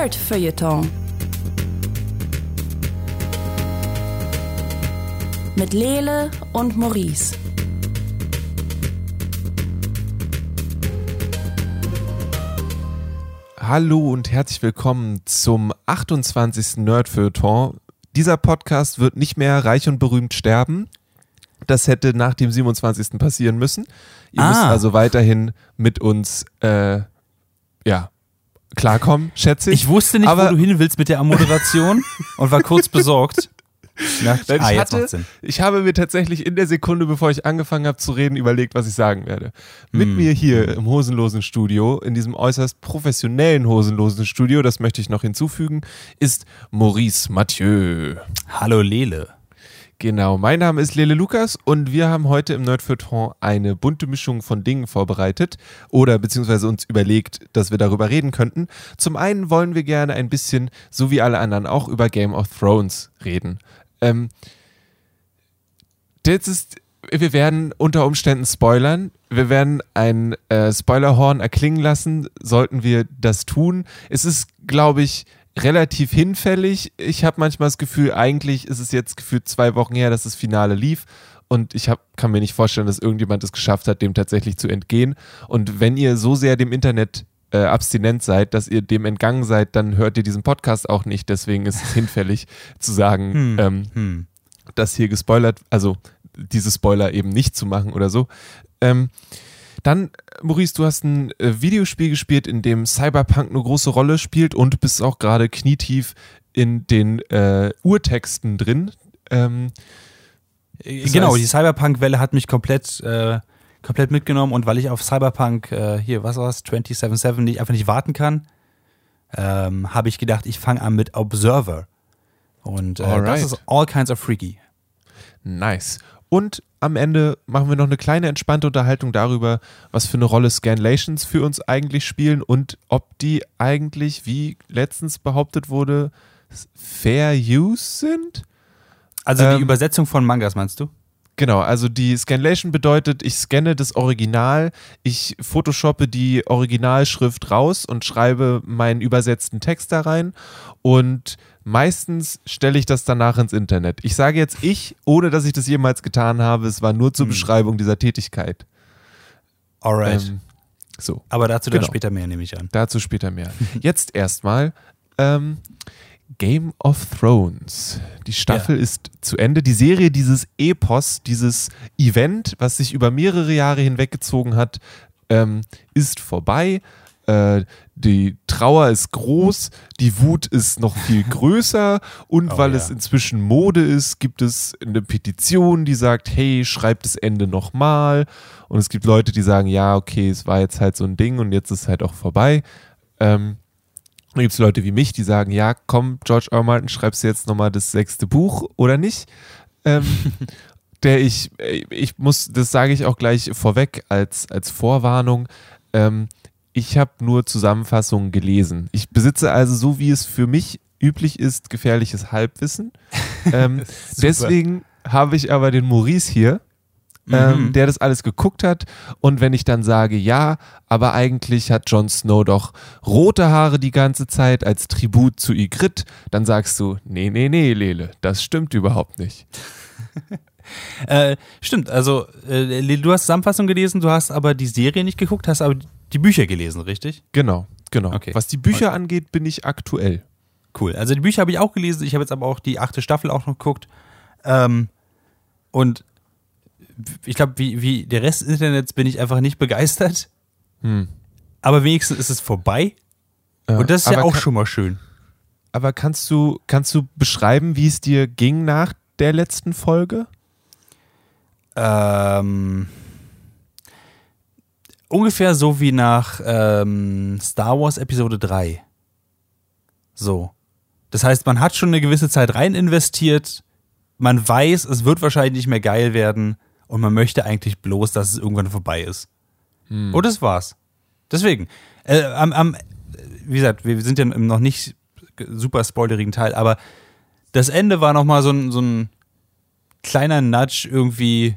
Nerd Feuilleton. Mit Lele und Maurice. Hallo und herzlich willkommen zum 28. Nerd Feuilleton. Dieser Podcast wird nicht mehr reich und berühmt sterben. Das hätte nach dem 27. passieren müssen. Ihr müsst Ah. also weiterhin mit uns äh, ja, klarkommen, schätze ich. Ich wusste nicht, Aber- wo du hin willst mit der Moderation und war kurz besorgt. Ich dachte, Nein, ah, ich, hatte, ich habe mir tatsächlich in der Sekunde, bevor ich angefangen habe zu reden, überlegt, was ich sagen werde. Mit Hm. mir hier im hosenlosen Studio, in diesem äußerst professionellen hosenlosen Studio, das möchte ich noch hinzufügen, ist Maurice Mathieu. Hallo Lele. Genau, mein Name ist Lele Lukas und wir haben heute im Nerdfeuilleton eine bunte Mischung von Dingen vorbereitet oder beziehungsweise uns überlegt, dass wir darüber reden könnten. Zum einen wollen wir gerne ein bisschen, so wie alle anderen, auch über Game of Thrones reden. Ähm, das ist, wir werden unter Umständen spoilern. Wir werden ein äh, Spoilerhorn erklingen lassen, sollten wir das tun. Es ist, glaube ich, relativ hinfällig. Ich habe manchmal das Gefühl, eigentlich ist es jetzt gefühlt zwei Wochen her, dass das Finale lief. Und ich hab, kann mir nicht vorstellen, dass irgendjemand es geschafft hat, dem tatsächlich zu entgehen. Und wenn ihr so sehr dem Internet äh, abstinent seid, dass ihr dem entgangen seid, dann hört ihr diesen Podcast auch nicht. Deswegen ist es hinfällig zu sagen, ähm, Hm. das hier gespoilert, also diese Spoiler eben nicht zu machen oder so. Ähm, dann, Maurice, du hast ein äh, Videospiel gespielt, in dem Cyberpunk eine große Rolle spielt und bist auch gerade knietief in den äh, Urtexten drin. Ähm, Das Genau, heißt- die Cyberpunk-Welle hat mich komplett, äh, komplett mitgenommen und weil ich auf Cyberpunk, äh, hier, was war's, 277 nicht, einfach nicht warten kann, ähm, habe ich gedacht, ich fange an mit Observer. Und äh, das ist all kinds of freaky. nice. Und am Ende machen wir noch eine kleine entspannte Unterhaltung darüber, was für eine Rolle Scanlations für uns eigentlich spielen und ob die eigentlich, wie letztens behauptet wurde, Fair Use sind. Also Ähm, die Übersetzung von Mangas, meinst du? Genau, also die Scanlation bedeutet, ich scanne das Original, ich photoshoppe die Originalschrift raus und schreibe meinen übersetzten Text da rein und meistens stelle ich das danach ins Internet. Ich sage jetzt ich, ohne dass ich das jemals getan habe, es war nur zur Beschreibung dieser Tätigkeit. Alright. Ähm, so, Aber dazu dann genau. später mehr, nehme ich an. dazu später mehr. Jetzt erstmal ähm, Game of Thrones. Die Staffel ist zu Ende. Die Serie, dieses Epos, dieses Event, was sich über mehrere Jahre hinweggezogen hat, ähm, ist vorbei. Äh, die Trauer ist groß, die Wut ist noch viel größer und Oh, weil ja. es inzwischen Mode ist, gibt es eine Petition, die sagt, hey, schreibt das Ende nochmal. Und es gibt Leute, die sagen, ja, okay, es war jetzt halt so ein Ding und jetzt ist es halt auch vorbei. Ähm, dann gibt es Leute wie mich, die sagen, ja, komm, George R. Martin, schreibst du jetzt nochmal das sechste Buch oder nicht? Ähm, der ich, ich muss, das sage ich auch gleich vorweg als, als Vorwarnung, ähm, ich habe nur Zusammenfassungen gelesen. Ich besitze also, so wie es für mich üblich ist, gefährliches Halbwissen. Ähm, deswegen habe ich aber den Maurice hier, ähm, Mhm. der das alles geguckt hat. Und wenn ich dann sage, ja, aber eigentlich hat Jon Snow doch rote Haare die ganze Zeit als Tribut zu Ygritte, dann sagst du, nee, nee, nee, Lele, das stimmt überhaupt nicht. Äh, stimmt, also äh, du hast Zusammenfassung gelesen, du hast aber die Serie nicht geguckt, hast aber die Bücher gelesen, richtig? Genau, genau. Okay. Was die Bücher angeht, bin ich aktuell. Cool. Also die Bücher habe ich auch gelesen, ich habe jetzt aber auch die achte Staffel auch noch geguckt. Ähm, und ich glaube, wie, wie der Rest des Internets bin ich einfach nicht begeistert. Hm. Aber wenigstens ist es vorbei. Äh, Und das ist ja auch kann- schon mal schön. Aber kannst du, kannst du beschreiben, wie es dir ging nach der letzten Folge? Ähm, ungefähr so wie nach ähm, Star Wars Episode 3. So. Das heißt, man hat schon eine gewisse Zeit rein investiert, man weiß, es wird wahrscheinlich nicht mehr geil werden und man möchte eigentlich bloß, dass es irgendwann vorbei ist. Und das war's. Deswegen, äh, am, am, wie gesagt, wir sind ja im noch nicht super spoilerigen Teil, aber das Ende war nochmal so ein, so ein kleiner Nudge irgendwie.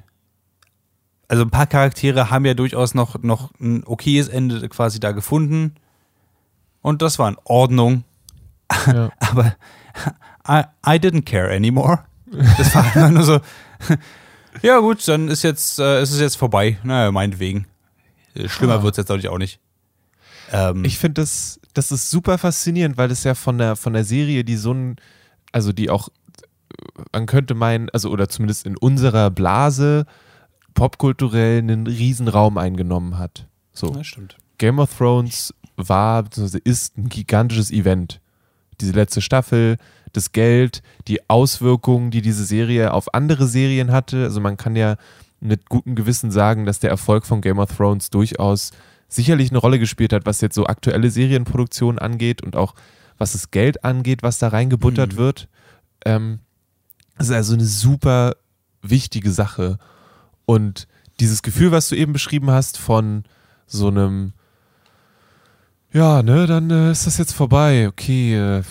Also ein paar Charaktere haben ja durchaus noch, noch ein okayes Ende quasi da gefunden. Und das war in Ordnung. Ja. Aber I, I didn't care anymore. Das war einfach nur so, ja gut, dann ist jetzt, äh, ist es jetzt vorbei. Naja, meinetwegen. Äh, Schlimmer Ah. wird's jetzt natürlich auch nicht. Ähm, Ich finde das, das ist super faszinierend, weil es ja von der, von der Serie, die so ein, also die auch, man könnte meinen, also oder zumindest in unserer Blase popkulturell einen riesen Raum eingenommen hat. So. das stimmt. Game of Thrones war bzw. ist ein gigantisches Event. Diese letzte Staffel, das Geld, die Auswirkungen, die diese Serie auf andere Serien hatte. Also man kann ja mit gutem Gewissen sagen, dass der Erfolg von Game of Thrones durchaus sicherlich eine Rolle gespielt hat, was jetzt so aktuelle Serienproduktion angeht und auch was das Geld angeht, was da reingebuttert Mhm. wird. Ähm, das ist also eine super wichtige Sache. Und dieses Gefühl, was du eben beschrieben hast, von so einem, ja, ne, dann äh, ist das jetzt vorbei. Okay, äh,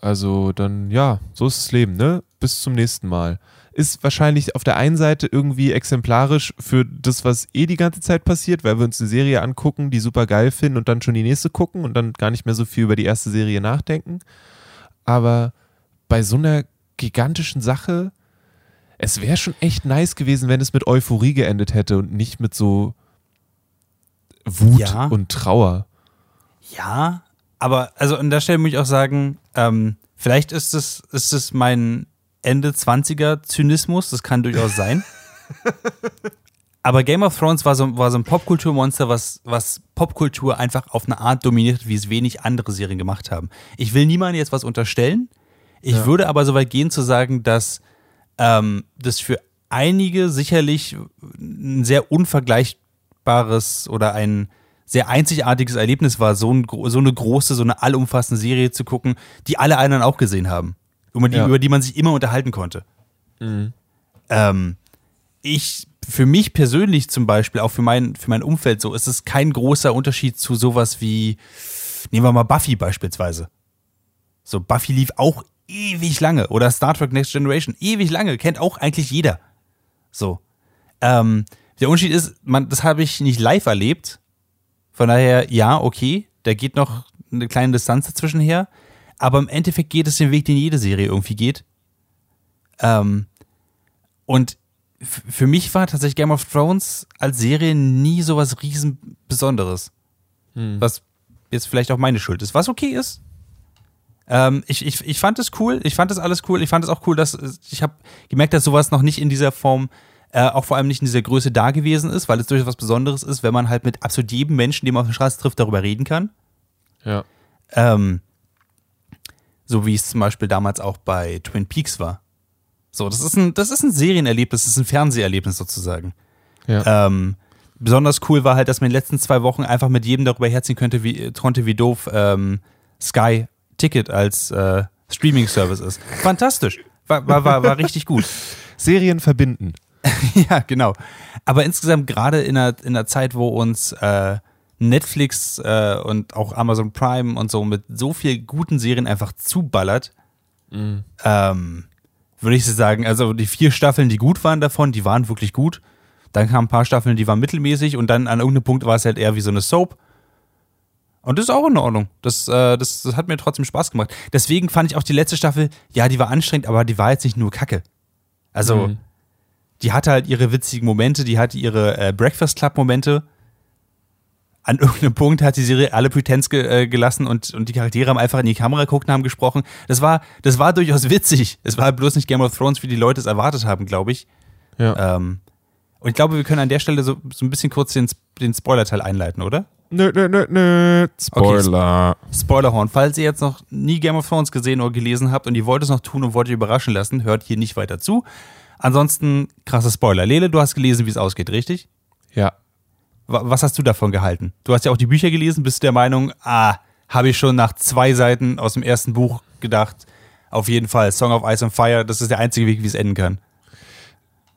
also dann, ja, so ist das Leben, ne? Bis zum nächsten Mal. Ist wahrscheinlich auf der einen Seite irgendwie exemplarisch für das, was eh die ganze Zeit passiert, weil wir uns eine Serie angucken, die super geil finden und dann schon die nächste gucken und dann gar nicht mehr so viel über die erste Serie nachdenken. Aber bei so einer gigantischen Sache, es wäre schon echt nice gewesen, wenn es mit Euphorie geendet hätte und nicht mit so Wut Ja. und Trauer. Ja, aber also an der Stelle muss ich auch sagen, ähm, vielleicht ist es, ist es mein Ende 20er Zynismus, das kann durchaus sein. aber Game of Thrones war so, war so ein Popkulturmonster, was, was Popkultur einfach auf eine Art dominiert, wie es wenig andere Serien gemacht haben. Ich will niemandem jetzt was unterstellen. Ich Ja. würde aber so weit gehen zu sagen, dass ähm, das für einige sicherlich ein sehr unvergleichbares oder ein sehr einzigartiges Erlebnis war, so, ein, so eine große, so eine allumfassende Serie zu gucken, die alle anderen auch gesehen haben. Über die, Ja. über die man sich immer unterhalten konnte. Ähm, ich, für mich persönlich zum Beispiel, auch für mein, für mein Umfeld so, ist es kein großer Unterschied zu sowas wie, nehmen wir mal Buffy beispielsweise. So, Buffy lief auch ewig lange. Oder Star Trek Next Generation, ewig lange. Kennt auch eigentlich jeder. So. Ähm, der Unterschied ist, man, das habe ich nicht live erlebt. Von daher, ja, okay, da geht noch eine kleine Distanz dazwischen her. Aber im Endeffekt geht es den Weg, den jede Serie irgendwie geht. Ähm, und für mich war tatsächlich Game of Thrones als Serie nie so was riesen Besonderes. Was jetzt vielleicht auch meine Schuld ist. Was okay ist. Ähm, ich, ich, ich fand es cool, ich fand es alles cool, ich fand es auch cool, dass äh, ich habe gemerkt, dass sowas noch nicht in dieser Form, äh, auch vor allem nicht in dieser Größe da gewesen ist, weil es durchaus was Besonderes ist, wenn man halt mit absolut jedem Menschen, den man auf der Straße trifft, darüber reden kann. Ja. Ähm, so wie es zum Beispiel damals auch bei Twin Peaks war. So, das ist ein, das ist ein Serienerlebnis, das ist ein Fernseherlebnis sozusagen. Ja. Ähm, besonders cool war halt, dass man in den letzten zwei Wochen einfach mit jedem darüber herziehen könnte, wie, konnte, wie doof ähm, Sky Ticket als äh, Streaming-Service ist. Fantastisch. War, war, war, war richtig gut. Serien verbinden. ja, genau. Aber insgesamt gerade in einer, in einer Zeit, wo uns äh, Netflix äh, und auch Amazon Prime und so mit so viel guten Serien einfach zuballert, ähm, würde ich sagen, also die vier Staffeln, die gut waren davon, die waren wirklich gut. Dann kamen ein paar Staffeln, die waren mittelmäßig und dann an irgendeinem Punkt war es halt eher wie so eine Soap. Und das ist auch in Ordnung. Das, äh, das, das hat mir trotzdem Spaß gemacht. Deswegen fand ich auch die letzte Staffel, ja, die war anstrengend, aber die war jetzt nicht nur Kacke. Also, Mhm. die hatte halt ihre witzigen Momente, die hatte ihre äh, Breakfast Club Momente. An irgendeinem Punkt hat die Serie alle Pretense ge äh, gelassen und, und die Charaktere haben einfach in die Kamera geguckt und haben gesprochen. Das war, das war durchaus witzig. Es war bloß nicht Game of Thrones, wie die Leute es erwartet haben, glaube ich. Ja. Ähm, und ich glaube, wir können an der Stelle so, so ein bisschen kurz den, den Spoiler-Teil einleiten, oder? Nö, nö, nö, nö. Spoiler. Spoilerhorn. Falls ihr jetzt noch nie Game of Thrones gesehen oder gelesen habt und ihr wollt es noch tun und wollt ihr überraschen lassen, hört hier nicht weiter zu. Ansonsten, krasser Spoiler. Lele, du hast gelesen, wie es ausgeht, richtig? Ja. Wa- Was hast du davon gehalten? Du hast ja auch die Bücher gelesen, bist du der Meinung, ah, habe ich schon nach zwei Seiten aus dem ersten Buch gedacht, auf jeden Fall, Song of Ice and Fire, das ist der einzige Weg, wie es enden kann.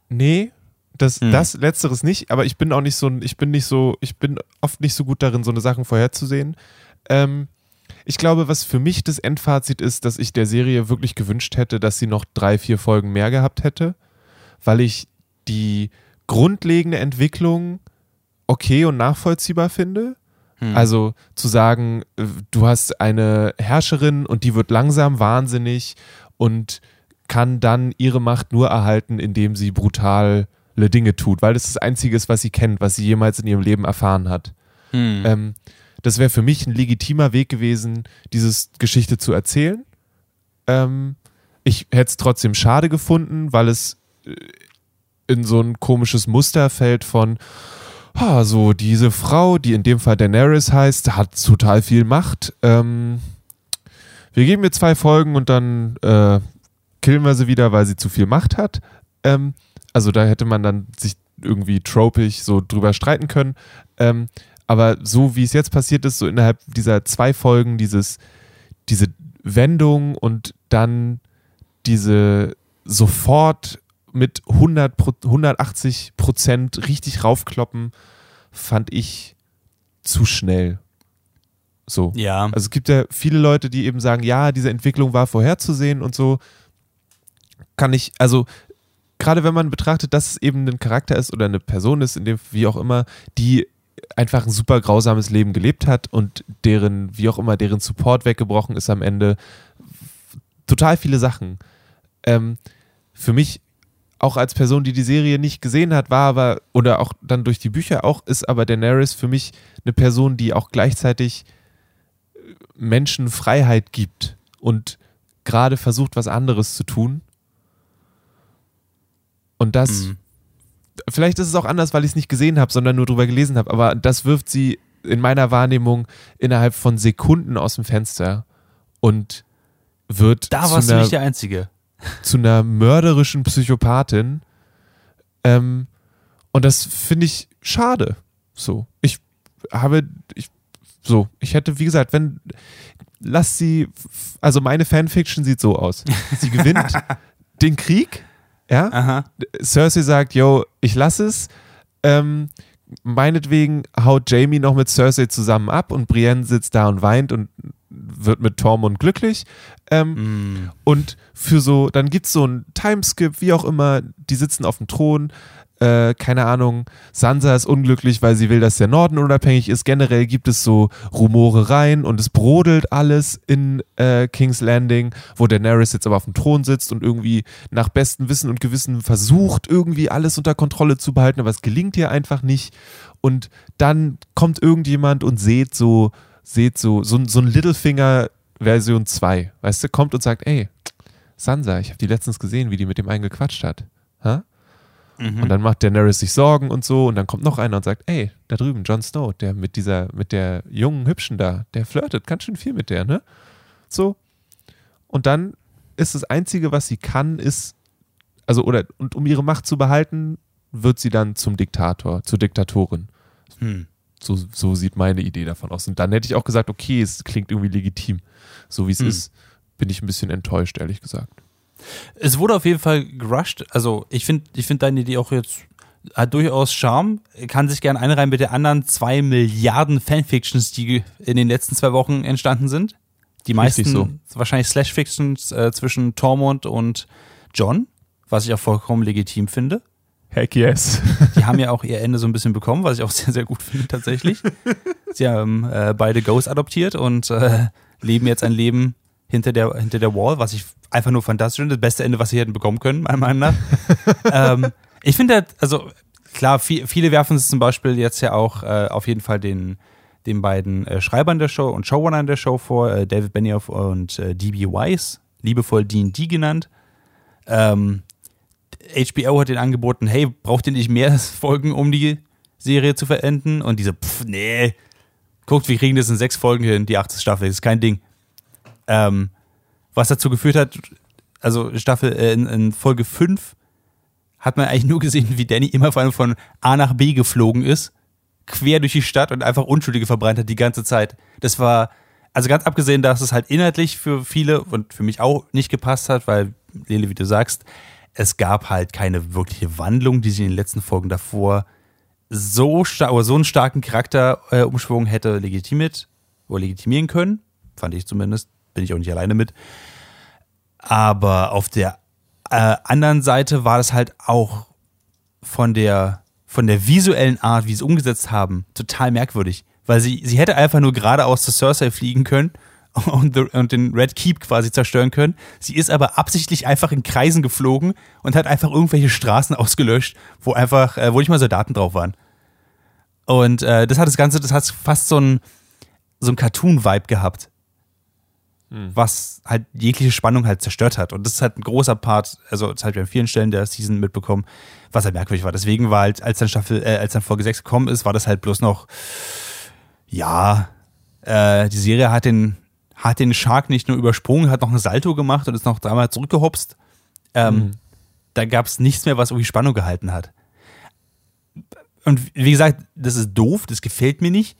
Nee, das, Hm. das Letzteres nicht, aber ich bin auch nicht so, ich bin nicht so, ich bin oft nicht so gut darin, so eine Sachen vorherzusehen. Ähm, ich glaube, was für mich das Endfazit ist, dass ich der Serie wirklich gewünscht hätte, dass sie noch drei, vier Folgen mehr gehabt hätte, weil ich die grundlegende Entwicklung okay und nachvollziehbar finde. Also zu sagen, äh, du hast eine Herrscherin und die wird langsam wahnsinnig und kann dann ihre Macht nur erhalten, indem sie brutale Dinge tut, weil das das Einzige ist, was sie kennt, was sie jemals in ihrem Leben erfahren hat. Ähm, das wäre für mich ein legitimer Weg gewesen, diese Geschichte zu erzählen. Ähm, ich hätte es trotzdem schade gefunden, weil es äh, in so ein komisches Muster fällt von, ah, so diese Frau, die in dem Fall Daenerys heißt, hat total viel Macht. Ähm, wir geben ihr zwei Folgen und dann äh, killen wir sie wieder, weil sie zu viel Macht hat. Ähm, also da hätte man dann sich irgendwie tropig so drüber streiten können. Ähm, aber so wie es jetzt passiert ist, so innerhalb dieser zwei Folgen, dieses, diese Wendung und dann diese sofort mit 100, Pro- 180 Prozent richtig raufkloppen, fand ich zu schnell. So. Ja. Also es gibt ja viele Leute, die eben sagen, ja, diese Entwicklung war vorherzusehen und so. Kann ich, also gerade wenn man betrachtet, dass es eben ein Charakter ist oder eine Person ist, in dem, wie auch immer, die einfach ein super grausames Leben gelebt hat und deren, wie auch immer, deren Support weggebrochen ist am Ende. Total viele Sachen. Ähm, für mich auch als Person, die die Serie nicht gesehen hat, war aber, oder auch dann durch die Bücher auch, ist aber Daenerys für mich eine Person, die auch gleichzeitig Menschen Freiheit gibt und gerade versucht, was anderes zu tun. Und das, Mhm. vielleicht ist es auch anders, weil ich es nicht gesehen habe, sondern nur drüber gelesen habe, aber das wirft sie in meiner Wahrnehmung innerhalb von Sekunden aus dem Fenster und wird Da zu warst du einer nicht der Einzige. zu einer mörderischen Psychopathin. Ähm, und das finde ich schade. So. Ich habe, ich, so, ich hätte, wie gesagt, wenn, lass sie, also meine Fanfiction sieht so aus. Sie gewinnt den Krieg, ja. Aha. Cersei sagt, yo, ich lasse es. Ähm, meinetwegen haut Jamie noch mit Cersei zusammen ab und Brienne sitzt da und weint und wird mit Tormund glücklich. Ähm, Mm. und für so, dann gibt es so einen Timeskip, wie auch immer, die sitzen auf dem Thron. Äh, keine Ahnung, Sansa ist unglücklich, weil sie will, dass der Norden unabhängig ist. Generell gibt es so Rumorereien und es brodelt alles in äh, King's Landing, wo Daenerys jetzt aber auf dem Thron sitzt und irgendwie nach bestem Wissen und Gewissen versucht, irgendwie alles unter Kontrolle zu behalten, aber es gelingt ihr einfach nicht. Und dann kommt irgendjemand und seht so, seht so, so, so ein Littlefinger Version 2, weißt du, kommt und sagt, ey, Sansa, ich habe die letztens gesehen, wie die mit dem einen gequatscht hat. Ha? Mhm. Und dann macht Daenerys sich Sorgen und so und dann kommt noch einer und sagt, ey, da drüben, Jon Snow, der mit dieser, mit der jungen Hübschen da, der flirtet ganz schön viel mit der, ne? So. Und dann ist das Einzige, was sie kann, ist, also, oder, und um ihre Macht zu behalten, wird sie dann zum Diktator, zur Diktatorin. Hm. So, so sieht meine Idee davon aus. Und dann hätte ich auch gesagt, okay, es klingt irgendwie legitim. So wie es Hm. ist, bin ich ein bisschen enttäuscht, ehrlich gesagt. Es wurde auf jeden Fall gerusht. Also ich finde ich find deine Idee auch jetzt hat durchaus Charme. Kann sich gern einreihen mit der anderen zwei Milliarden Fanfictions, die in den letzten zwei Wochen entstanden sind. Die meisten so. wahrscheinlich Slash-Fictions äh, zwischen Tormund und John, was ich auch vollkommen legitim finde. Heck yes. Die haben ja auch ihr Ende so ein bisschen bekommen, was ich auch sehr, sehr gut finde tatsächlich. Sie haben äh, beide Ghosts adoptiert und äh, leben jetzt ein Leben hinter der, hinter der Wall, was ich einfach nur fantastisch finde. Das beste Ende, was sie hätten bekommen können, meiner Meinung nach. ähm, ich finde, halt, also klar, viel, viele werfen es zum Beispiel jetzt ja auch äh, auf jeden Fall den, den beiden äh, Schreibern der Show und Showrunnern der Show vor, äh, David Benioff und äh, D.B. Weiss, liebevoll D&D genannt. Ähm, HBO hat den angeboten, hey, braucht ihr nicht mehr Folgen, um die Serie zu verenden? Und diese, pff, nee, guckt, wir kriegen das in sechs Folgen hin, die achte Staffel, ist kein Ding. Ähm, was dazu geführt hat, also Staffel äh, in, in Folge 5 hat man eigentlich nur gesehen, wie Danny immer von, von A nach B geflogen ist, quer durch die Stadt und einfach Unschuldige verbrannt hat die ganze Zeit. Das war, also ganz abgesehen, dass es halt inhaltlich für viele und für mich auch nicht gepasst hat, weil, Lele, wie du sagst, es gab halt keine wirkliche Wandlung, die sie in den letzten Folgen davor so oder so einen starken Charakterumschwung hätte legitimiert oder legitimieren können. Fand ich zumindest. Bin ich auch nicht alleine mit. Aber auf der äh, anderen Seite war das halt auch von der, von der visuellen Art, wie sie es umgesetzt haben, total merkwürdig. Weil sie, sie hätte einfach nur geradeaus zu Cersei fliegen können und, the, und den Red Keep quasi zerstören können. Sie ist aber absichtlich einfach in Kreisen geflogen und hat einfach irgendwelche Straßen ausgelöscht, wo einfach, äh, wo nicht mal Soldaten drauf waren. Und äh, das hat das Ganze, das hat fast so ein, so ein Cartoon-Vibe gehabt. Was halt jegliche Spannung halt zerstört hat. Und das ist halt ein großer Part, also das hat wir an vielen Stellen der Season mitbekommen, was halt merkwürdig war. Deswegen war halt, als dann Staffel, äh, als dann Folge 6 gekommen ist, war das halt bloß noch, ja, äh, die Serie hat den, hat den Shark nicht nur übersprungen, hat noch ein Salto gemacht und ist noch dreimal zurückgehopst. Ähm, Da gab es nichts mehr, was irgendwie Spannung gehalten hat. Und wie gesagt, das ist doof, das gefällt mir nicht.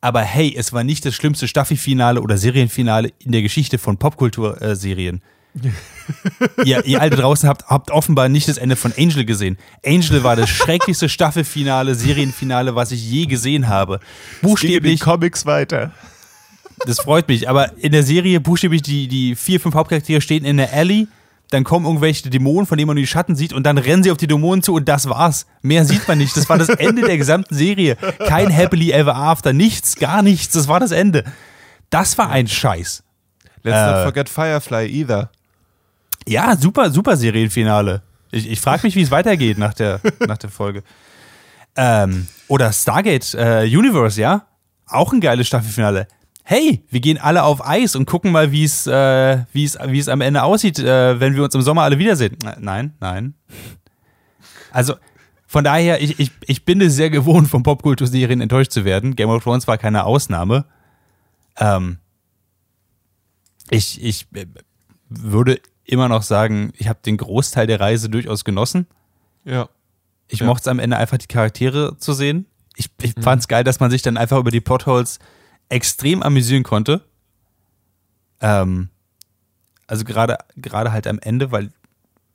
Aber hey, es war nicht das schlimmste Staffelfinale oder Serienfinale in der Geschichte von Popkulturserien. ihr, ihr alle draußen habt, habt offenbar nicht das Ende von Angel gesehen. Angel war das schrecklichste Staffelfinale, Serienfinale, was ich je gesehen habe. Buchstäblich, Comics weiter. das freut mich, aber in der Serie buchstäblich die, die vier, fünf Hauptcharaktere stehen in der Alley, dann kommen irgendwelche Dämonen, von denen man nur die Schatten sieht und dann rennen sie auf die Dämonen zu und das war's. Mehr sieht man nicht. Das war das Ende der gesamten Serie. Kein Happily Ever After, nichts, gar nichts. Das war das Ende. Das war ein Scheiß. Let's Äh. not forget Firefly either. Ja, super, super Serienfinale. Ich, ich frage mich, wie es weitergeht nach der, nach der Folge. Ähm, oder Stargate äh, Universe, ja? Auch ein geiles Staffelfinale. Hey, wir gehen alle auf Eis und gucken mal, wie es äh, wie es wie es am Ende aussieht, äh, wenn wir uns im Sommer alle wiedersehen. Äh, Nein, nein. Also von daher, ich, ich, ich bin es sehr gewohnt, von Popkulturserien enttäuscht zu werden. Game of Thrones war keine Ausnahme. Ähm, ich, ich äh, würde immer noch sagen, ich habe den Großteil der Reise durchaus genossen. Ja. Ich Ja. mochte es am Ende einfach, die Charaktere zu sehen. Ich, ich fand es geil, dass man sich dann einfach über die Plotholes extrem amüsieren konnte. Ähm, also gerade gerade halt am Ende, weil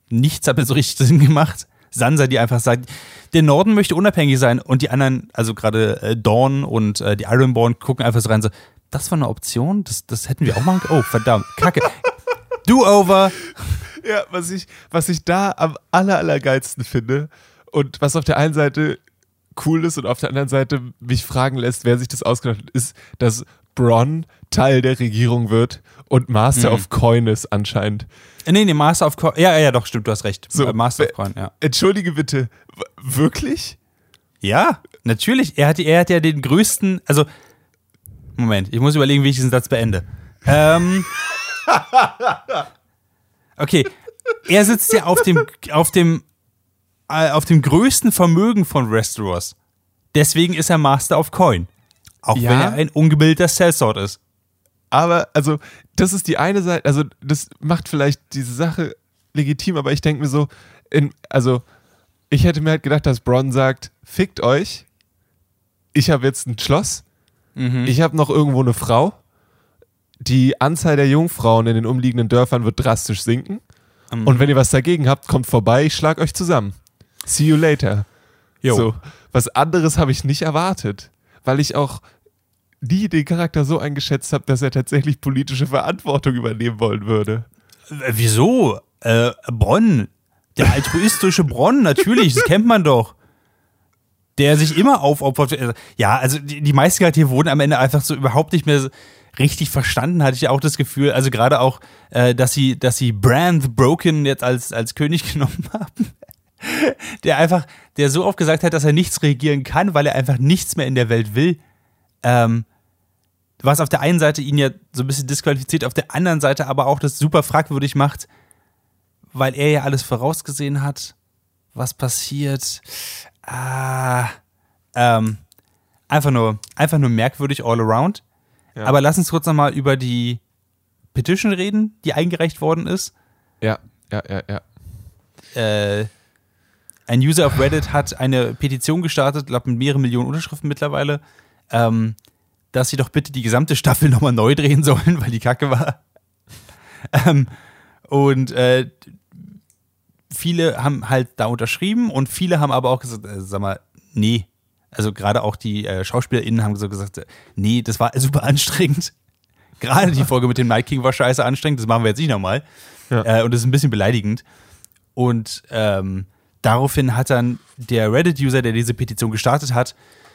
nichts hat mir so richtig Sinn gemacht. Sansa, die einfach sagt, der Norden möchte unabhängig sein und die anderen, also gerade äh, Dawn und äh, die Ironborn gucken einfach so rein so, das war eine Option, das, das hätten wir auch machen können. Oh, verdammt, kacke. Do-over. Ja, was ich, was ich da am aller, allergeilsten finde und was auf der einen Seite cool ist und auf der anderen Seite mich fragen lässt, wer sich das ausgedacht hat, ist, dass Bronn Teil der Regierung wird und Master Mhm. of Coin ist anscheinend. Äh, Nee, nee, Master of Coin. Ja, ja, doch, stimmt, du hast recht. So, Äh, Master of wer- Coin, ja. Entschuldige bitte, wirklich? Ja, natürlich. Er hat, er hat ja den größten, also, Moment, ich muss überlegen, wie ich diesen Satz beende. Ähm, okay, er sitzt ja auf dem, auf dem, äh, auf dem größten Vermögen von Westeros. Deswegen ist er Master of Coin. Auch Ja. wenn er ein ungebildeter Sellsword ist. Aber, also, das ist die eine Seite, also, das macht vielleicht diese Sache legitim, aber ich denke mir so, in, also, ich hätte mir halt gedacht, dass Bronn sagt, fickt euch, ich habe jetzt ein Schloss, ich habe noch irgendwo eine Frau, die Anzahl der Jungfrauen in den umliegenden Dörfern wird drastisch sinken und wenn ihr was dagegen habt, kommt vorbei, ich schlag euch zusammen. See you later. Jo. So, was anderes habe ich nicht erwartet, weil ich auch nie den Charakter so eingeschätzt habe, dass er tatsächlich politische Verantwortung übernehmen wollen würde. Äh, Wieso? Äh, Bronn. Der altruistische Bronn, natürlich, das kennt man doch. Der sich immer aufopfert. Ja, also die, die meisten Charaktere wurden am Ende einfach so überhaupt nicht mehr richtig verstanden, hatte ich auch das Gefühl. Also gerade auch, äh, dass sie, dass sie Bran the Broken jetzt als, als König genommen haben. Der einfach, der so oft gesagt hat, dass er nichts regieren kann, weil er einfach nichts mehr in der Welt will. Ähm, was auf der einen Seite ihn ja so ein bisschen disqualifiziert, auf der anderen Seite aber auch das super fragwürdig macht, weil er ja alles vorausgesehen hat, was passiert. Ah, ähm, einfach nur, einfach nur merkwürdig all around. Ja. Aber lass uns kurz nochmal über die Petition reden, die eingereicht worden ist. Ja, ja, ja, ja. Äh, ein User auf Reddit hat eine Petition gestartet, glaube mit mehreren Millionen Unterschriften mittlerweile, ähm, dass sie doch bitte die gesamte Staffel nochmal neu drehen sollen, weil die Kacke war. ähm, und äh, viele haben halt da unterschrieben und viele haben aber auch gesagt, äh, sag mal, nee. Also gerade auch die äh, SchauspielerInnen haben so gesagt, äh, nee, das war super anstrengend. Gerade die Folge mit dem Night King war scheiße anstrengend, das machen wir jetzt nicht nochmal. Ja. Äh, und das ist ein bisschen beleidigend. Und ähm, daraufhin hat dann der Reddit-User, der diese Petition gestartet hat,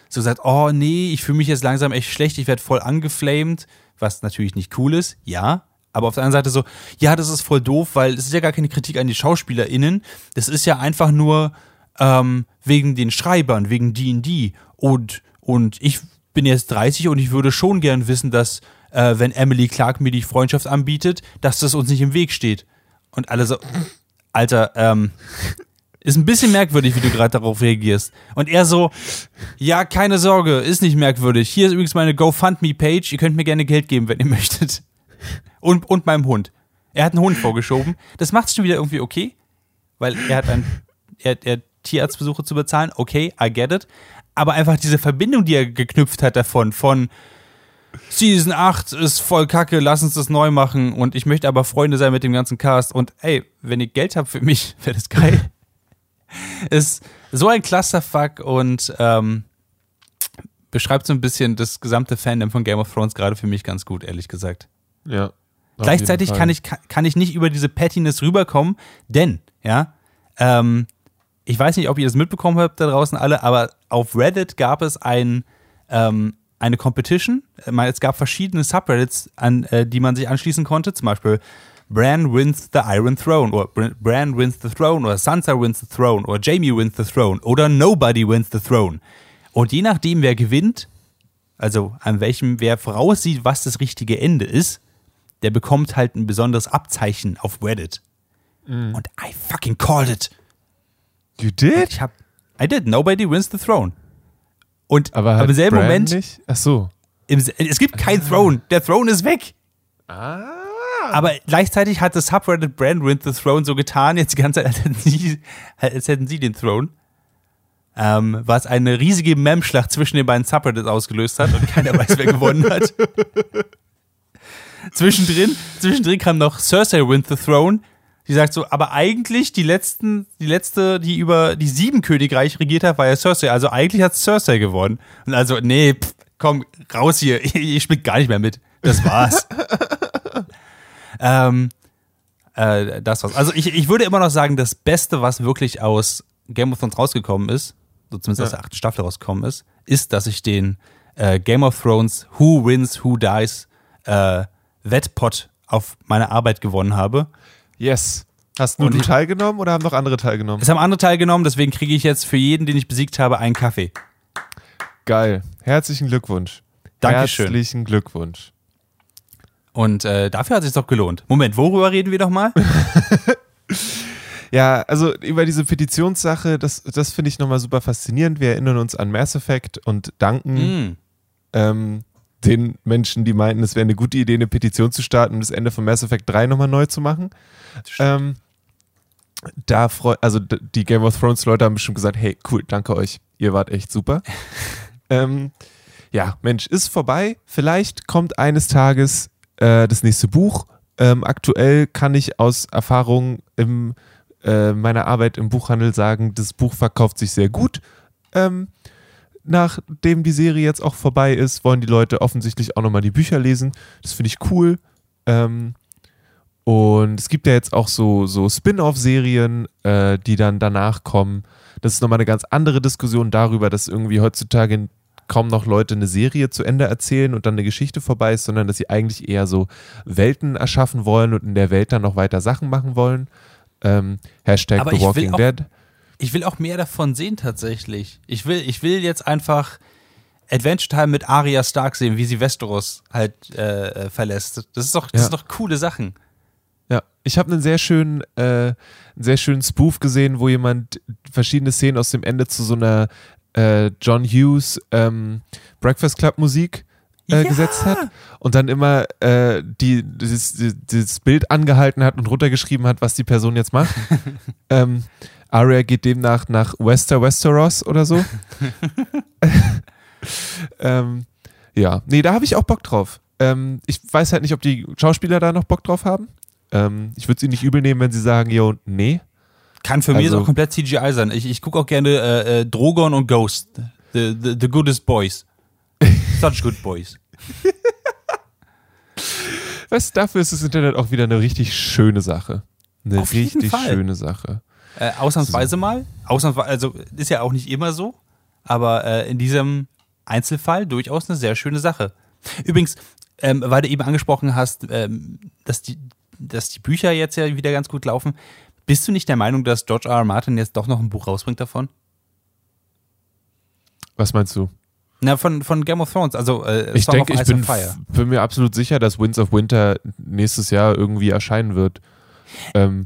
so sagt, oh nee, ich fühle mich jetzt langsam echt schlecht, ich werde voll angeflamed, was natürlich nicht cool ist, ja. Aber auf der anderen Seite so, ja, das ist voll doof, weil es ist ja gar keine Kritik an die SchauspielerInnen. Das ist ja einfach nur ähm, wegen den Schreibern, wegen D&D. Und, und ich bin jetzt 30 und ich würde schon gern wissen, dass, äh, wenn Emily Clark mir die Freundschaft anbietet, dass das uns nicht im Weg steht. Und alle so, Alter, ähm, ist ein bisschen merkwürdig, wie du gerade darauf reagierst. Und er so, ja, keine Sorge, ist nicht merkwürdig. Hier ist übrigens meine GoFundMe-Page. Ihr könnt mir gerne Geld geben, wenn ihr möchtet. Und, und meinem Hund. Er hat einen Hund vorgeschoben. Das macht es schon wieder irgendwie okay, weil er hat ein, er, er Tierarztbesuche zu bezahlen. Okay, I get it. Aber einfach diese Verbindung, die er geknüpft hat davon, von Season 8 ist voll kacke, lass uns das neu machen und ich möchte aber Freunde sein mit dem ganzen Cast und ey, wenn ihr Geld habt für mich, wäre das geil. ist so ein Clusterfuck und ähm, beschreibt so ein bisschen das gesamte Fandom von Game of Thrones gerade für mich ganz gut, ehrlich gesagt. Ja. Gleichzeitig kann ich, kann, ich nicht über diese Pettiness rüberkommen, denn, ja, ähm, ich weiß nicht, ob ihr das mitbekommen habt da draußen alle, aber auf Reddit gab es ein, ähm, eine Competition. Meine, Es gab verschiedene Subreddits, an äh, die man sich anschließen konnte, zum Beispiel Bran wins the Iron Throne oder Bran- wins the Throne oder Sansa wins the Throne oder Jamie wins the Throne oder Nobody wins the Throne. Und je nachdem, wer gewinnt, also an welchem, wer voraussieht, was das richtige Ende ist, der bekommt halt ein besonderes Abzeichen auf Reddit. Und I fucking called it. You did? Ich hab, I did. Nobody wins the throne. Und Aber, im selben Bran Moment, Nicht? Ach so. im, es gibt kein Throne. Der Throne ist weg. Ah. Aber gleichzeitig hat das Subreddit Brand Wins the Throne so getan, jetzt die ganze Zeit, als hätten sie, als hätten sie den Throne. Ähm, was eine riesige Mem-Schlacht zwischen den beiden Subreddits ausgelöst hat und keiner weiß, wer gewonnen hat. zwischendrin, zwischendrin kam noch Cersei Wins the Throne. Die sagt so, aber eigentlich die letzten, die letzte, die über die sieben Königreich regiert hat, war ja Cersei. Also eigentlich hat Cersei gewonnen. Und also, nee, pff, komm, raus hier. Ich spielt gar nicht mehr mit. Das war's. ähm, äh, das war's. Also ich, ich würde immer noch sagen, das Beste, was wirklich aus Game of Thrones rausgekommen ist, so zumindest aus Ja. der achten Staffel rausgekommen ist, ist, dass ich den äh, Game of Thrones Who Wins, Who Dies äh, Wettpot auf meine Arbeit gewonnen habe. Yes. Hast nur Und du teilgenommen oder haben noch andere teilgenommen? Es haben andere teilgenommen, deswegen kriege ich jetzt für jeden, den ich besiegt habe, einen Kaffee. Geil. Herzlichen Glückwunsch. Dankeschön. Herzlichen Glückwunsch. Und äh, dafür hat es sich doch gelohnt. Moment, worüber reden wir nochmal? Ja, also über diese Petitionssache, das, das finde ich nochmal super faszinierend. Wir erinnern uns an Mass Effect und danken hm. ähm, den Menschen, die meinten, es wäre eine gute Idee, eine Petition zu starten und das Ende von Mass Effect 3 nochmal neu zu machen. Ähm, da freu also die Game of Thrones Leute haben bestimmt gesagt, hey, cool, danke euch, ihr wart echt super. ähm, ja, Mensch, ist vorbei. Vielleicht kommt eines Tages äh, das nächste Buch. Ähm, aktuell kann ich aus Erfahrung in äh, meiner Arbeit im Buchhandel sagen, das Buch verkauft sich sehr gut. Ähm, nachdem die Serie jetzt auch vorbei ist, wollen die Leute offensichtlich auch nochmal die Bücher lesen. Das finde ich cool. Ähm, und es gibt ja jetzt auch so, so Spin-off-Serien, äh, die dann danach kommen. Das ist nochmal eine ganz andere Diskussion darüber, dass irgendwie heutzutage kaum noch Leute eine Serie zu Ende erzählen und dann eine Geschichte vorbei ist, sondern dass sie eigentlich eher so Welten erschaffen wollen und in der Welt dann noch weiter Sachen machen wollen. Ähm, Hashtag Aber The ich will Walking auch- Dead. Ich will auch mehr davon sehen tatsächlich. Ich will, ich will jetzt einfach Adventure Time mit Arya Stark sehen, wie sie Westeros halt äh, äh, verlässt. Das ist doch, das Ja. sind doch coole Sachen. Ja, ich habe einen sehr schönen, äh, einen sehr schönen Spoof gesehen, wo jemand verschiedene Szenen aus dem Ende zu so einer äh, John Hughes ähm, Breakfast Club Musik äh, Ja. gesetzt hat und dann immer äh, die, dieses, dieses Bild angehalten hat und runtergeschrieben hat, was die Person jetzt macht. ähm, Arya geht demnach nach Wester Westeros oder so. ähm, ja, nee, da habe ich auch Bock drauf. Ähm, ich weiß halt nicht, ob die Schauspieler da noch Bock drauf haben. Ähm, ich würde es ihnen nicht übel nehmen, wenn sie sagen, yo, nee. Kann für mich Also- auch komplett CGI sein. Ich, ich gucke auch gerne äh, äh, Drogon und Ghost. The, the, the goodest boys. Such good boys. Du, dafür ist das Internet auch wieder eine richtig schöne Sache. Eine Auf richtig schöne Sache. Äh, ausnahmsweise mal. Ausnahmsweise, also ist ja auch nicht immer so. Aber äh, in diesem Einzelfall durchaus eine sehr schöne Sache. Übrigens, ähm, weil du eben angesprochen hast, ähm, dass, die, dass die Bücher jetzt ja wieder ganz gut laufen, bist du nicht der Meinung, dass George R. R. Martin jetzt doch noch ein Buch rausbringt davon? Was meinst du? Na, von, von Game of Thrones, also äh, Ich denke, of ich Ice bin, bin mir absolut sicher, dass Winds of Winter nächstes Jahr irgendwie erscheinen wird. Ähm,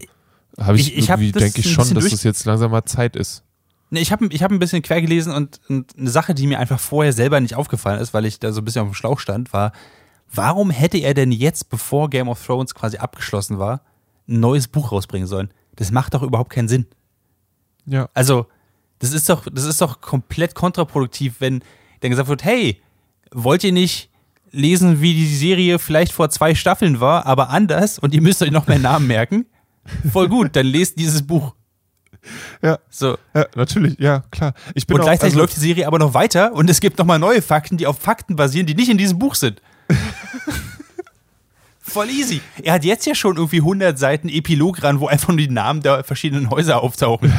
habe ich, Ich- irgendwie, denke ich schon, dass durch- das jetzt langsam mal Zeit ist. Nee, ich habe ich hab ein bisschen quer gelesen und, und eine Sache, die mir einfach vorher selber nicht aufgefallen ist, weil ich da so ein bisschen auf dem Schlauch stand, war, warum hätte er denn jetzt, bevor Game of Thrones quasi abgeschlossen war, ein neues Buch rausbringen sollen? Das macht doch überhaupt keinen Sinn. Ja. Also, das ist doch, das ist doch komplett kontraproduktiv, wenn dann gesagt wird, hey, wollt ihr nicht lesen, wie die Serie vielleicht vor zwei Staffeln war, aber anders und ihr müsst euch noch mehr Namen merken? Voll gut, dann lest dieses Buch. Ja. So. Ja, natürlich, ja, klar. Ich bin Und auch, gleichzeitig also, läuft die Serie aber noch weiter und es gibt nochmal neue Fakten, die auf Fakten basieren, die nicht in diesem Buch sind. Voll easy. Er hat jetzt ja schon irgendwie 100 Seiten Epilog ran, wo einfach nur die Namen der verschiedenen Häuser auftauchen.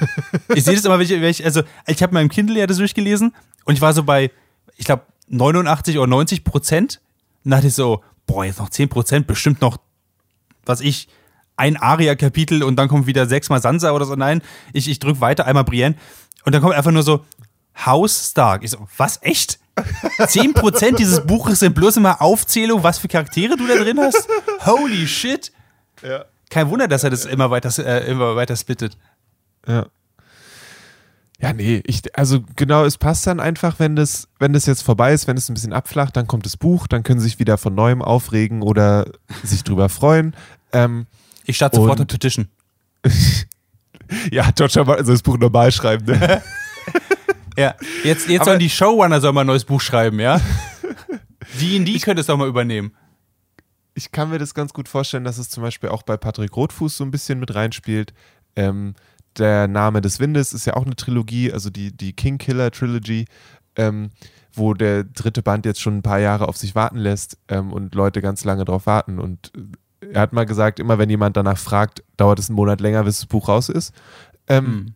ich sehe das immer, wenn ich, wenn ich also ich habe meinem Kindle ja das durchgelesen und ich war so bei, ich glaube, 89 oder 90 Prozent. Und dachte ich so, boah, jetzt noch 10 Prozent, bestimmt noch, was ich, ein Aria-Kapitel und dann kommt wieder sechsmal Sansa oder so. Nein, ich, ich drücke weiter, einmal Brienne. Und dann kommt einfach nur so, House Stark. Ich so, was, echt? 10% dieses Buches sind bloß immer Aufzählung, was für Charaktere du da drin hast? Holy shit. Ja. Kein Wunder, dass er das immer weiter, äh, immer weiter splittet. Ja. Ja, nee, ich, also genau, es passt dann einfach, wenn das, wenn das jetzt vorbei ist, wenn es ein bisschen abflacht, dann kommt das Buch, dann können sie sich wieder von neuem aufregen oder sich drüber freuen. Ähm, Ich starte sofort eine Petition. ja, George. Martin soll das Buch normal schreiben, ne? Ja, jetzt, jetzt Aber- sollen die Showrunner soll mal ein neues Buch schreiben, ja? Die in die könnte es doch mal übernehmen. ich kann mir das ganz gut vorstellen, dass es zum Beispiel auch bei Patrick Rothfuß so ein bisschen mit reinspielt. Ähm, der Name des Windes ist ja auch eine Trilogie, also die, die King Killer Trilogy, ähm, wo der dritte Band jetzt schon ein paar Jahre auf sich warten lässt ähm, und Leute ganz lange drauf warten. Und äh, er hat mal gesagt, immer wenn jemand danach fragt, dauert es einen Monat länger, bis das Buch raus ist. Ähm, Hm.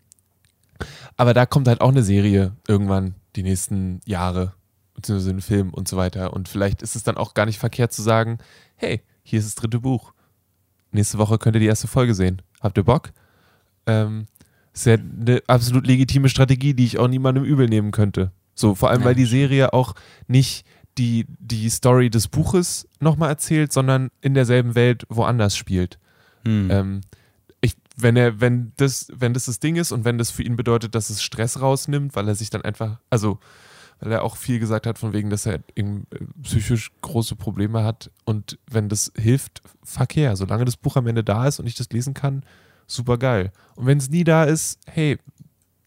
Aber da kommt halt auch eine Serie irgendwann die nächsten Jahre, beziehungsweise ein Film und so weiter. Und vielleicht ist es dann auch gar nicht verkehrt zu sagen, hey, hier ist das dritte Buch. Nächste Woche könnt ihr die erste Folge sehen. Habt ihr Bock? Ähm, ist ja eine absolut legitime Strategie, die ich auch niemandem übel nehmen könnte. So, vor allem, weil die Serie auch nicht die, die Story des Buches nochmal erzählt, sondern in derselben Welt woanders spielt. Hm. Ähm, wenn er, wenn das, wenn das das Ding ist und wenn das für ihn bedeutet, dass es Stress rausnimmt, weil er sich dann einfach, also weil er auch viel gesagt hat, von wegen, dass er äh, psychisch große Probleme hat und wenn das hilft, fuck yeah, solange das Buch am Ende da ist und ich das lesen kann, super geil. Und wenn es nie da ist, hey,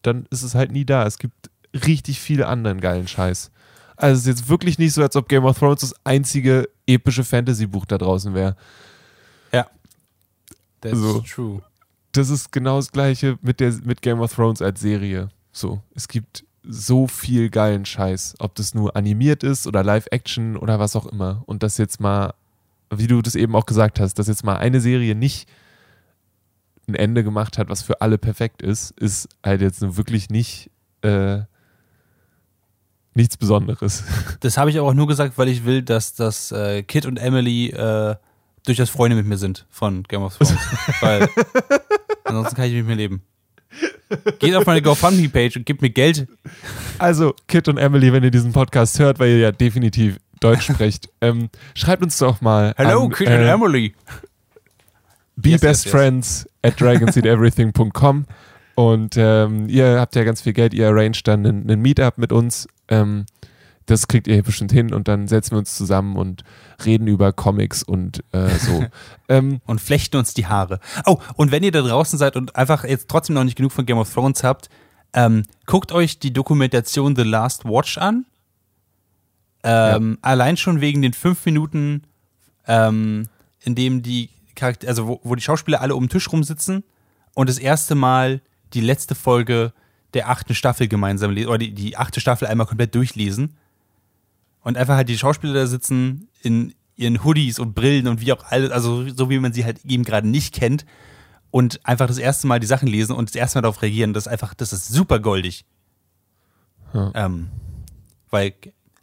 dann ist es halt nie da. Es gibt richtig viele anderen geilen Scheiß. Also es ist jetzt wirklich nicht so, als ob Game of Thrones das einzige epische Fantasy-Buch da draußen wäre. ja. That's so. true. Das ist genau das gleiche mit, der, mit Game of Thrones als Serie. So, es gibt so viel geilen Scheiß, ob das nur animiert ist oder Live-Action oder was auch immer. Und das jetzt mal, wie du das eben auch gesagt hast, dass jetzt mal eine Serie nicht ein Ende gemacht hat, was für alle perfekt ist, ist halt jetzt wirklich nicht äh, nichts Besonderes. Das habe ich aber auch nur gesagt, weil ich will, dass das äh, Kit und Emily äh, durchaus Freunde mit mir sind von Game of Thrones. weil ansonsten kann ich nicht mehr leben. Geht auf meine GoFundMe-Page und gebt mir Geld. Also, Kit und Emily, wenn ihr diesen Podcast hört, weil ihr ja definitiv Deutsch sprecht, ähm, schreibt uns doch mal. Hello, an, Kit äh, und Emily. Be Yes, Best yes, yes. Friends at dragonseedeverything.com und ähm, ihr habt ja ganz viel Geld, ihr arranged dann einen, einen Meetup mit uns. Ähm, das kriegt ihr bestimmt hin und dann setzen wir uns zusammen und reden über Comics und äh, so. ähm, und flechten uns die Haare. Oh, und wenn ihr da draußen seid und einfach jetzt trotzdem noch nicht genug von Game of Thrones habt, ähm, guckt euch die Dokumentation The Last Watch an. Ähm, Allein schon wegen den fünf Minuten, ähm, in dem die Charakter also wo, wo die Schauspieler alle um den Tisch rumsitzen und das erste Mal die letzte Folge der achten Staffel gemeinsam lesen, oder die, die achte Staffel einmal komplett durchlesen. Und einfach halt die Schauspieler da sitzen in ihren Hoodies und Brillen und wie auch alles, also so wie man sie halt eben gerade nicht kennt und einfach das erste Mal die Sachen lesen und das erste Mal darauf reagieren, das ist einfach, das ist super goldig. Ja. Ähm, weil,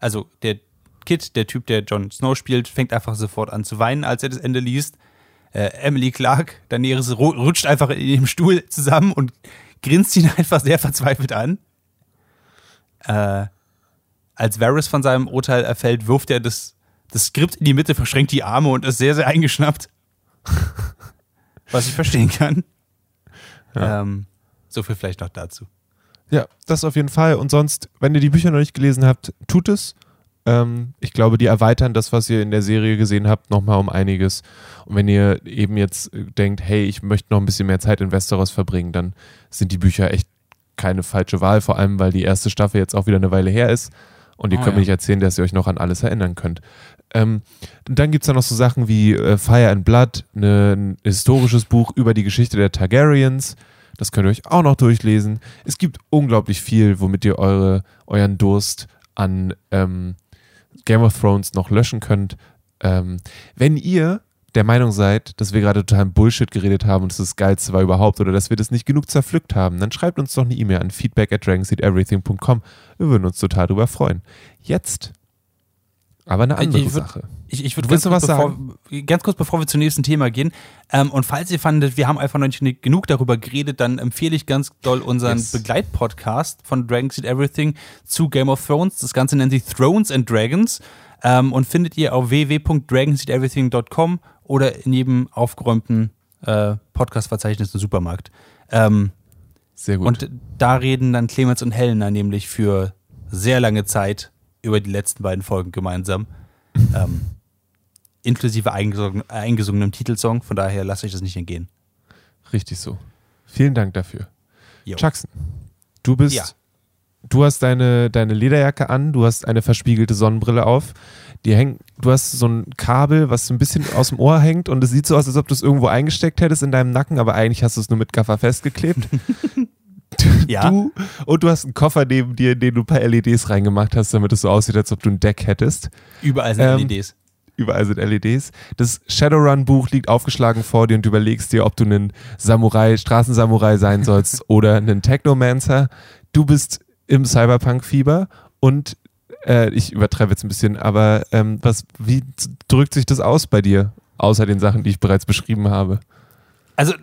also der Kid, der Typ, der Jon Snow spielt, fängt einfach sofort an zu weinen, als er das Ende liest. Äh, Emily Clark, Daenerys, rutscht einfach in ihrem Stuhl zusammen und grinst ihn einfach sehr verzweifelt an. Äh, als Varys von seinem Urteil erfällt, wirft er das, das Skript in die Mitte, verschränkt die Arme und ist sehr, sehr eingeschnappt. Was ich verstehen kann. Ja. Ähm, so viel vielleicht noch dazu. Ja, das auf jeden Fall. Und sonst, wenn ihr die Bücher noch nicht gelesen habt, tut es. Ähm, ich glaube, die erweitern das, was ihr in der Serie gesehen habt, nochmal um einiges. Und wenn ihr eben jetzt denkt, hey, ich möchte noch ein bisschen mehr Zeit in Westeros verbringen, dann sind die Bücher echt keine falsche Wahl, vor allem weil die erste Staffel jetzt auch wieder eine Weile her ist. Und ihr oh, könnt ja. mir nicht erzählen, dass ihr euch noch an alles erinnern könnt. Ähm, dann gibt es da noch so Sachen wie äh, Fire and Blood, ne, ein historisches Buch über die Geschichte der Targaryens. Das könnt ihr euch auch noch durchlesen. Es gibt unglaublich viel, womit ihr eure, euren Durst an ähm, Game of Thrones noch löschen könnt. Ähm, wenn ihr der Meinung seid, dass wir gerade total Bullshit geredet haben und es das Geilste war überhaupt oder dass wir das nicht genug zerpflückt haben, dann schreibt uns doch eine E-Mail an feedback at dragonseedeverything.com. Wir würden uns total darüber freuen. Jetzt aber eine andere ich würd, Sache. Ich, ich würde ganz, kurz bevor, ganz kurz bevor wir zum nächsten Thema gehen, ähm, und falls ihr fandet, wir haben einfach noch nicht genug darüber geredet, dann empfehle ich ganz doll unseren yes. Begleitpodcast von Dragon Seed Everything zu Game of Thrones. Das Ganze nennt sich Thrones and Dragons ähm, und findet ihr auf www.dragonseedeverything.com oder in jedem aufgeräumten äh, Podcast-Verzeichnis im Supermarkt. Ähm, Sehr gut. Und da reden dann Clemens und Helena nämlich für sehr lange Zeit über die letzten beiden Folgen gemeinsam. ähm, inklusive eingesungen, eingesungenem Titelsong, von daher lasse ich das nicht entgehen. Richtig so. Vielen Dank dafür. Jo. Jackson, du bist. Ja. Du hast deine, deine Lederjacke an, du hast eine verspiegelte Sonnenbrille auf. Die häng, du hast so ein Kabel, was so ein bisschen aus dem Ohr hängt und es sieht so aus, als ob du es irgendwo eingesteckt hättest in deinem Nacken, aber eigentlich hast du es nur mit Gaffer festgeklebt. ja. Du, und du hast einen Koffer neben dir, in den du ein paar LEDs reingemacht hast, damit es so aussieht, als ob du ein Deck hättest. Überall sind ähm, LEDs. Überall sind LEDs. Das Shadowrun-Buch liegt aufgeschlagen vor dir und du überlegst dir, ob du ein Samurai, Straßensamurai sein sollst oder ein Technomancer. Du bist im Cyberpunk-Fieber und äh, ich übertreibe jetzt ein bisschen, aber ähm, was, wie drückt sich das aus bei dir, außer den Sachen, die ich bereits beschrieben habe? Also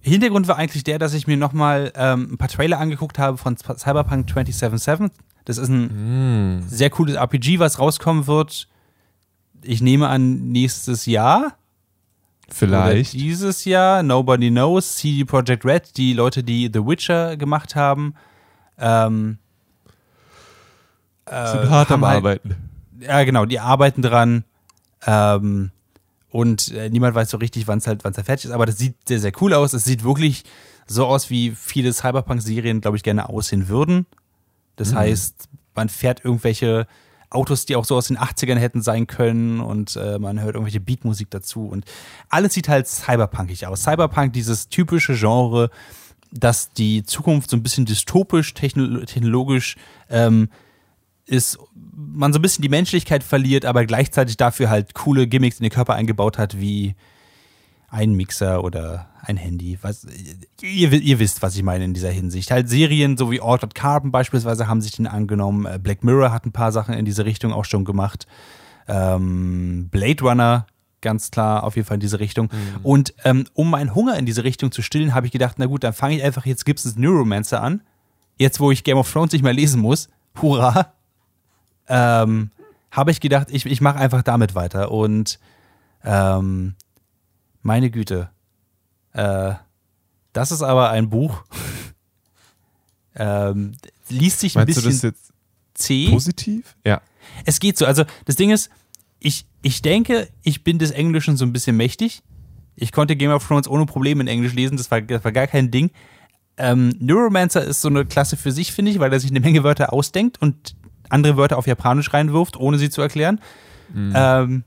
Hintergrund war eigentlich der, dass ich mir nochmal ähm, ein paar Trailer angeguckt habe von Cyberpunk 2077. Das ist ein mm. sehr cooles RPG, was rauskommen wird. Ich nehme an, nächstes Jahr. Vielleicht. Oder dieses Jahr. Nobody knows. CD Projekt Red, die Leute, die The Witcher gemacht haben. Ähm, äh, sind hart am halt, Arbeiten. Ja, genau. Die arbeiten dran. Ähm, und äh, niemand weiß so richtig, wann es halt, wann's halt fertig ist. Aber das sieht sehr, sehr cool aus. Es sieht wirklich so aus, wie viele Cyberpunk-Serien, glaube ich, gerne aussehen würden. Das mhm. heißt, man fährt irgendwelche Autos, die auch so aus den 80ern hätten sein können und äh, man hört irgendwelche Beatmusik dazu und alles sieht halt cyberpunkig aus. Cyberpunk, dieses typische Genre, dass die Zukunft so ein bisschen dystopisch, technologisch ähm, ist, man so ein bisschen die Menschlichkeit verliert, aber gleichzeitig dafür halt coole Gimmicks in den Körper eingebaut hat, wie ein Mixer oder ein Handy. Was, ihr, ihr, wisst, was ich meine in dieser Hinsicht. Halt Serien, so wie Altered Carbon beispielsweise, haben sich den angenommen. Äh, Black Mirror hat ein paar Sachen in diese Richtung auch schon gemacht. Ähm, Blade Runner, ganz klar, auf jeden Fall in diese Richtung. Mhm. Und ähm, um meinen Hunger in diese Richtung zu stillen, habe ich gedacht, na gut, dann fange ich einfach jetzt Gibsons Neuromancer an. Jetzt, wo ich Game of Thrones nicht mehr lesen muss. Hurra! Ähm, habe ich gedacht, ich, ich mache einfach damit weiter. Und ähm, meine Güte, äh, das ist aber ein Buch. ähm, liest sich ein Meinst bisschen du das jetzt zäh. Positiv? Ja. Es geht so. Also das Ding ist, ich, ich denke, ich bin des Englischen so ein bisschen mächtig. Ich konnte Game of Thrones ohne Probleme in Englisch lesen, das war, das war gar kein Ding. Ähm, Neuromancer ist so eine Klasse für sich, finde ich, weil er sich eine Menge Wörter ausdenkt und andere Wörter auf Japanisch reinwirft, ohne sie zu erklären. Mhm. Ähm,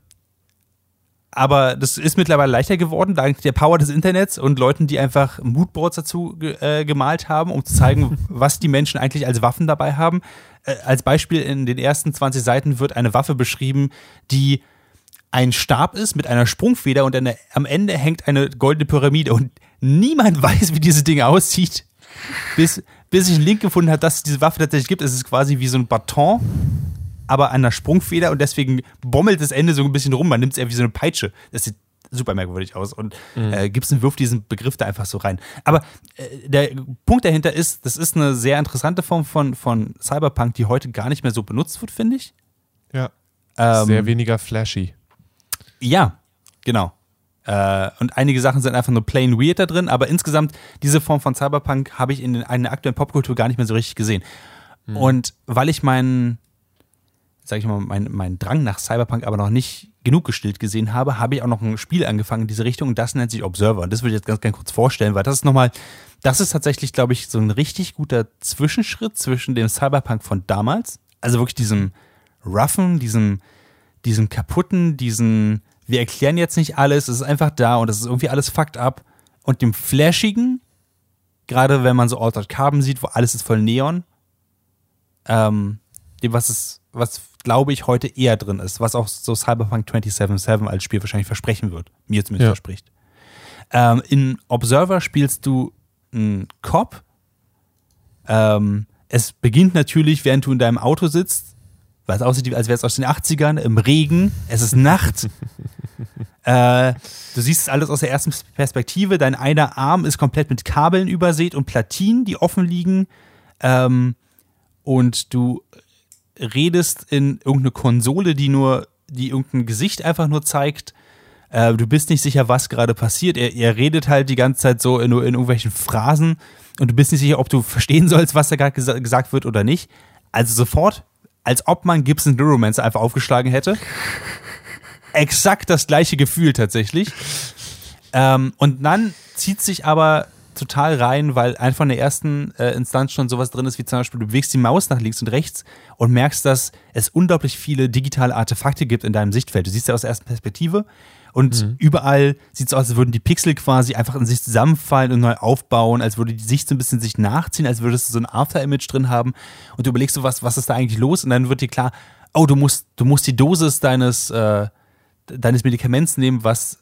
aber das ist mittlerweile leichter geworden, dank der Power des Internets und Leuten, die einfach Moodboards dazu äh, gemalt haben, um zu zeigen, was die Menschen eigentlich als Waffen dabei haben. Äh, als Beispiel in den ersten 20 Seiten wird eine Waffe beschrieben, die ein Stab ist mit einer Sprungfeder und der, am Ende hängt eine goldene Pyramide und niemand weiß, wie dieses Ding aussieht, bis, bis ich einen Link gefunden habe, dass es diese Waffe tatsächlich gibt. Es ist quasi wie so ein Baton aber an der Sprungfeder und deswegen bommelt das Ende so ein bisschen rum. Man nimmt es eher wie so eine Peitsche. Das sieht super merkwürdig aus. Und Mhm. äh, Gibson wirft diesen Begriff da einfach so rein. Aber äh, der Punkt dahinter ist, das ist eine sehr interessante Form von, von Cyberpunk, die heute gar nicht mehr so benutzt wird, finde ich. Ja. Ähm, Sehr weniger flashy. Ja, genau. Äh, und einige Sachen sind einfach nur plain weird da drin, aber insgesamt diese Form von Cyberpunk habe ich in, den, in der aktuellen Popkultur gar nicht mehr so richtig gesehen. Und weil ich meinen, sag ich mal, meinen mein Drang nach Cyberpunk aber noch nicht genug gestillt gesehen habe, habe ich auch noch ein Spiel angefangen in diese Richtung und das nennt sich Observer. Und das würde ich jetzt ganz, ganz kurz vorstellen, weil das ist nochmal, das ist tatsächlich, glaube ich, so ein richtig guter Zwischenschritt zwischen dem Cyberpunk von damals, also wirklich diesem roughen, diesem, diesem kaputten, diesen, wir erklären jetzt nicht alles, es ist einfach da und es ist irgendwie alles fucked up und dem flashigen, gerade wenn man so Altered Carbon sieht, wo alles ist voll Neon, ähm, dem, was es, was glaube ich heute eher drin ist, was auch so Cyberpunk 2077 als Spiel wahrscheinlich versprechen wird, mir zumindest Ja. verspricht. Ähm, in Observer spielst du einen Cop. Ähm, es beginnt natürlich, während du in deinem Auto sitzt, weil es aussieht, als wäre es aus den 80ern, im Regen, es ist Nacht. äh, du siehst es alles aus der ersten Perspektive. Dein einer Arm ist komplett mit Kabeln übersät und Platinen, die offen liegen. Ähm, und du redest in irgendeine Konsole, die nur, die irgendein Gesicht einfach nur zeigt. Äh, du bist nicht sicher, was gerade passiert. Er, er redet halt die ganze Zeit so in, in irgendwelchen Phrasen und du bist nicht sicher, ob du verstehen sollst, was da gerade gesa gesagt wird oder nicht. Also sofort, als ob man Gibson Neuromancer einfach aufgeschlagen hätte. Exakt das gleiche Gefühl tatsächlich. Ähm, und dann zieht sich aber total rein, weil einfach in der ersten äh, Instanz schon sowas drin ist, wie zum Beispiel, du bewegst die Maus nach links und rechts und merkst, dass es unglaublich viele digitale Artefakte gibt in deinem Sichtfeld. Du siehst ja aus der ersten Perspektive und überall sieht es aus, als würden die Pixel quasi einfach in sich zusammenfallen und neu aufbauen, als würde die Sicht so ein bisschen sich nachziehen, als würdest du so ein After-Image drin haben und du überlegst so, was, was ist da eigentlich los und dann wird dir klar, oh, du musst, du musst die Dosis deines, äh, deines Medikaments nehmen, was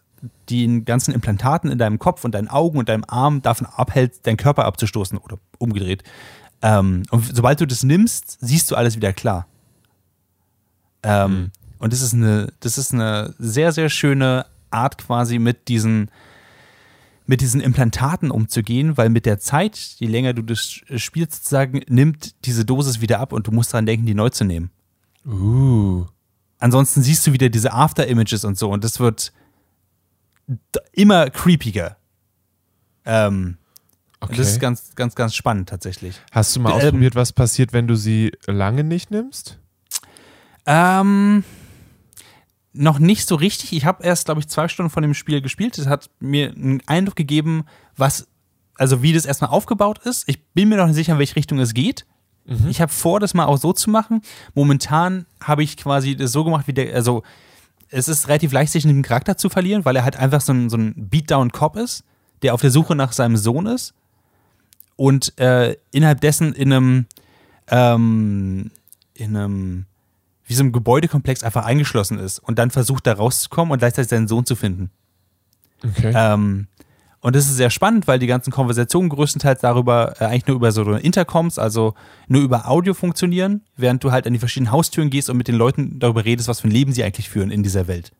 den ganzen Implantaten in deinem Kopf und deinen Augen und deinem Arm davon abhält, deinen Körper abzustoßen oder umgedreht. Ähm, und sobald du das nimmst, siehst du alles wieder klar. Ähm, Und das ist eine, das ist eine sehr, sehr schöne Art quasi mit diesen, mit diesen Implantaten umzugehen, weil mit der Zeit, je länger du das spielst, sozusagen, nimmt diese Dosis wieder ab und du musst daran denken, die neu zu nehmen. Uh. Ansonsten siehst du wieder diese After-Images und so und das wird immer creepiger. Ähm, Okay. Das ist ganz, ganz, ganz spannend tatsächlich. Hast du mal Ähm, ausprobiert, was passiert, wenn du sie lange nicht nimmst? Ähm, noch nicht so richtig. Ich habe erst, glaube ich, zwei Stunden von dem Spiel gespielt. Das hat mir einen Eindruck gegeben, was, also wie das erstmal aufgebaut ist. Ich bin mir noch nicht sicher, in welche Richtung es geht. Ich habe vor, das mal auch so zu machen. Momentan habe ich quasi das so gemacht, wie der, also es ist relativ leicht, sich einen Charakter zu verlieren, weil er halt einfach so ein, so ein Beatdown-Cop ist, der auf der Suche nach seinem Sohn ist und äh, innerhalb dessen in einem, ähm, in einem, wie so einem Gebäudekomplex einfach eingeschlossen ist und dann versucht, da rauszukommen und gleichzeitig seinen Sohn zu finden. Okay. Ähm, und das ist sehr spannend, weil die ganzen Konversationen größtenteils darüber äh, eigentlich nur über so Intercoms, also nur über Audio funktionieren, während du halt an die verschiedenen Haustüren gehst und mit den Leuten darüber redest, was für ein Leben sie eigentlich führen in dieser Welt.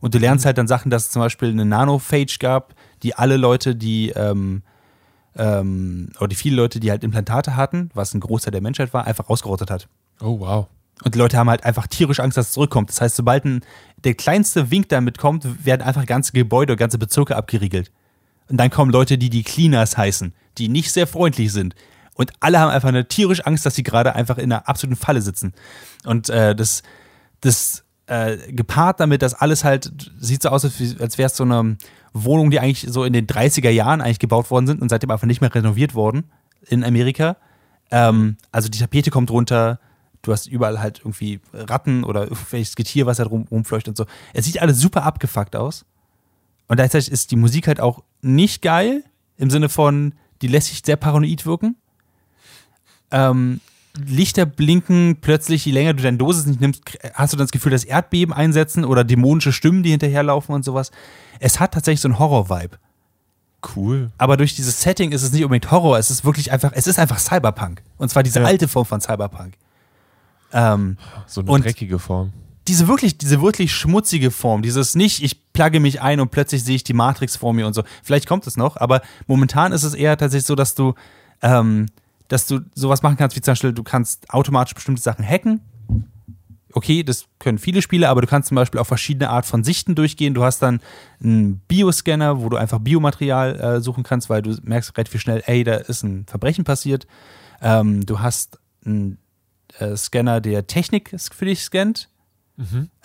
Und du lernst halt dann Sachen, dass es zum Beispiel eine Nanophage gab, die alle Leute, die ähm, ähm, oder die viele Leute, die halt Implantate hatten, was ein Großteil der Menschheit war, einfach ausgerottet hat. oh, wow. Und die Leute haben halt einfach tierisch Angst, dass es zurückkommt. Das heißt, sobald ein, der kleinste Wink damit kommt, werden einfach ganze Gebäude, ganze Bezirke abgeriegelt. Und dann kommen Leute, die die Cleaners heißen, die nicht sehr freundlich sind. Und alle haben einfach eine tierisch Angst, dass sie gerade einfach in einer absoluten Falle sitzen. Und äh, das, das äh, gepaart damit, dass alles halt, sieht so aus, als, als wäre es so eine Wohnung, die eigentlich so in den 30er Jahren eigentlich gebaut worden sind und seitdem einfach nicht mehr renoviert worden in Amerika. Ähm, also die Tapete kommt runter, du hast überall halt irgendwie Ratten oder irgendwelches Getier, was halt rum, rumfleucht und so. Es sieht alles super abgefuckt aus. Und gleichzeitig ist die Musik halt auch nicht geil, im Sinne von, die lässt sich sehr paranoid wirken. Ähm, Lichter blinken plötzlich, je länger du deine Dosis nicht nimmst, hast du dann das Gefühl, dass Erdbeben einsetzen oder dämonische Stimmen, die hinterherlaufen und sowas. Es hat tatsächlich so einen Horror-Vibe. Cool. Aber durch dieses Setting ist es nicht unbedingt Horror, es ist wirklich einfach, es ist einfach Cyberpunk. Und zwar diese Ja. alte Form von Cyberpunk. Ähm, So eine dreckige Form. diese wirklich, diese wirklich schmutzige Form, dieses nicht, ich plugge mich ein und plötzlich sehe ich die Matrix vor mir und so. Vielleicht kommt es noch, aber momentan ist es eher tatsächlich so, dass du, ähm, dass du sowas machen kannst, wie zum Beispiel, du kannst automatisch bestimmte Sachen hacken. Okay, das können viele Spiele, aber du kannst zum Beispiel auch verschiedene Art von Sichten durchgehen. Du hast dann einen Bioscanner, wo du einfach Biomaterial äh, suchen kannst, weil du merkst relativ schnell, ey, da ist ein Verbrechen passiert. Ähm, du hast einen äh, Scanner, der Technik für dich scannt.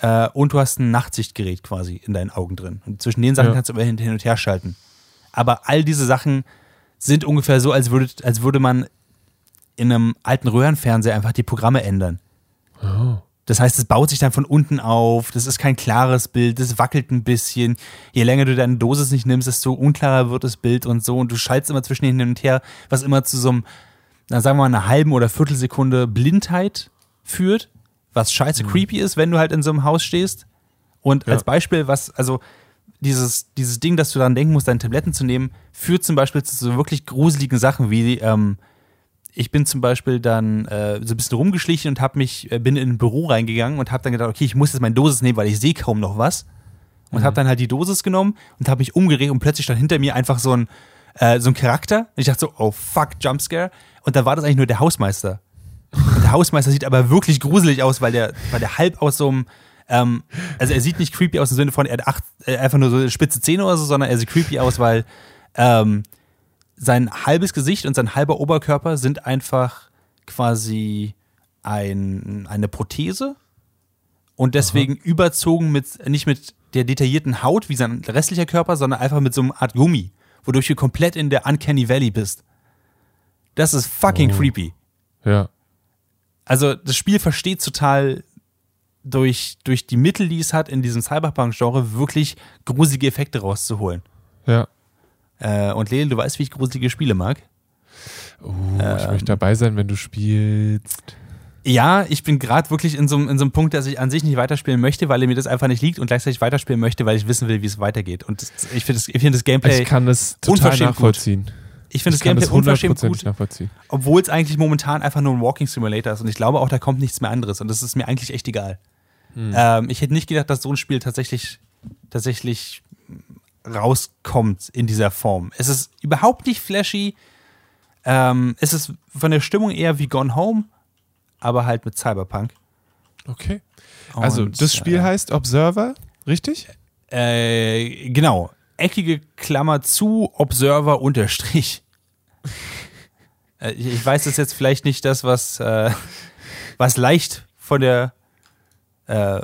Äh, und du hast ein Nachtsichtgerät quasi in deinen Augen drin. Und zwischen den Sachen Ja. kannst du immer hin, hin und her schalten. Aber all diese Sachen sind ungefähr so, als würde, als würde man in einem alten Röhrenfernseher einfach die Programme ändern. Das heißt, es baut sich dann von unten auf, das ist kein klares Bild, das wackelt ein bisschen. Je länger du deine Dosis nicht nimmst, desto unklarer wird das Bild und so. Und du schaltest immer zwischen hin und her, was immer zu so einem, na, sagen wir mal, einer halben oder Viertelsekunde Blindheit führt, was scheiße creepy ist, wenn du halt in so einem Haus stehst. Und Ja. als Beispiel, was, also dieses, dieses Ding, dass du daran denken musst, deine Tabletten zu nehmen, führt zum Beispiel zu so wirklich gruseligen Sachen wie, ähm, ich bin zum Beispiel dann äh, so ein bisschen rumgeschlichen und hab mich, äh, bin in ein Büro reingegangen und habe dann gedacht, okay, ich muss jetzt meine Dosis nehmen, weil ich sehe kaum noch was. Und habe dann halt die Dosis genommen und habe mich umgedreht und plötzlich stand hinter mir einfach so ein, äh, so ein Charakter. Und ich dachte so, oh fuck, Jumpscare. Und da war das eigentlich nur der Hausmeister. Der Hausmeister sieht aber wirklich gruselig aus, weil der, weil der halb aus so einem, ähm, also er sieht nicht creepy aus im Sinne von, er hat acht, äh, einfach nur so spitze Zähne oder so, sondern er sieht creepy aus, weil ähm, sein halbes Gesicht und sein halber Oberkörper sind einfach quasi ein, eine Prothese und deswegen überzogen mit, nicht mit der detaillierten Haut wie sein restlicher Körper, sondern einfach mit so einer Art Gummi, wodurch du komplett in der Uncanny Valley bist. Das ist fucking Oh. creepy. Ja. Also das Spiel versteht total durch, durch die Mittel, die es hat, in diesem Cyberpunk-Genre wirklich gruselige Effekte rauszuholen. Ja. Äh, und Lele, du weißt, wie ich gruselige Spiele mag. Oh, ich möchte dabei sein, wenn du spielst. Ja, ich bin gerade wirklich in so, einem- in so einem Punkt, dass ich an sich nicht weiterspielen möchte, weil mir das einfach nicht liegt und gleichzeitig weiterspielen möchte, weil ich wissen will, wie es weitergeht. Und das, ich finde das, ich find das Gameplay, Ich kann es total unverschämt gut. Ich finde das Gameplay unverschämt gut, obwohl es eigentlich momentan einfach nur ein Walking Simulator ist. Und ich glaube auch, da kommt nichts mehr anderes. Und das ist mir eigentlich echt egal. Hm. Ähm, ich hätte nicht gedacht, dass so ein Spiel tatsächlich, tatsächlich rauskommt in dieser Form. Es ist überhaupt nicht flashy. Ähm, es ist von der Stimmung eher wie Gone Home, aber halt mit Cyberpunk. Okay. Also, Und, das Spiel äh, heißt Observer, richtig? Äh, genau. Eckige Klammer zu, Observer Unterstrich. Äh, ich, ich weiß, das ist jetzt vielleicht nicht das, was, äh, was leicht von der, äh,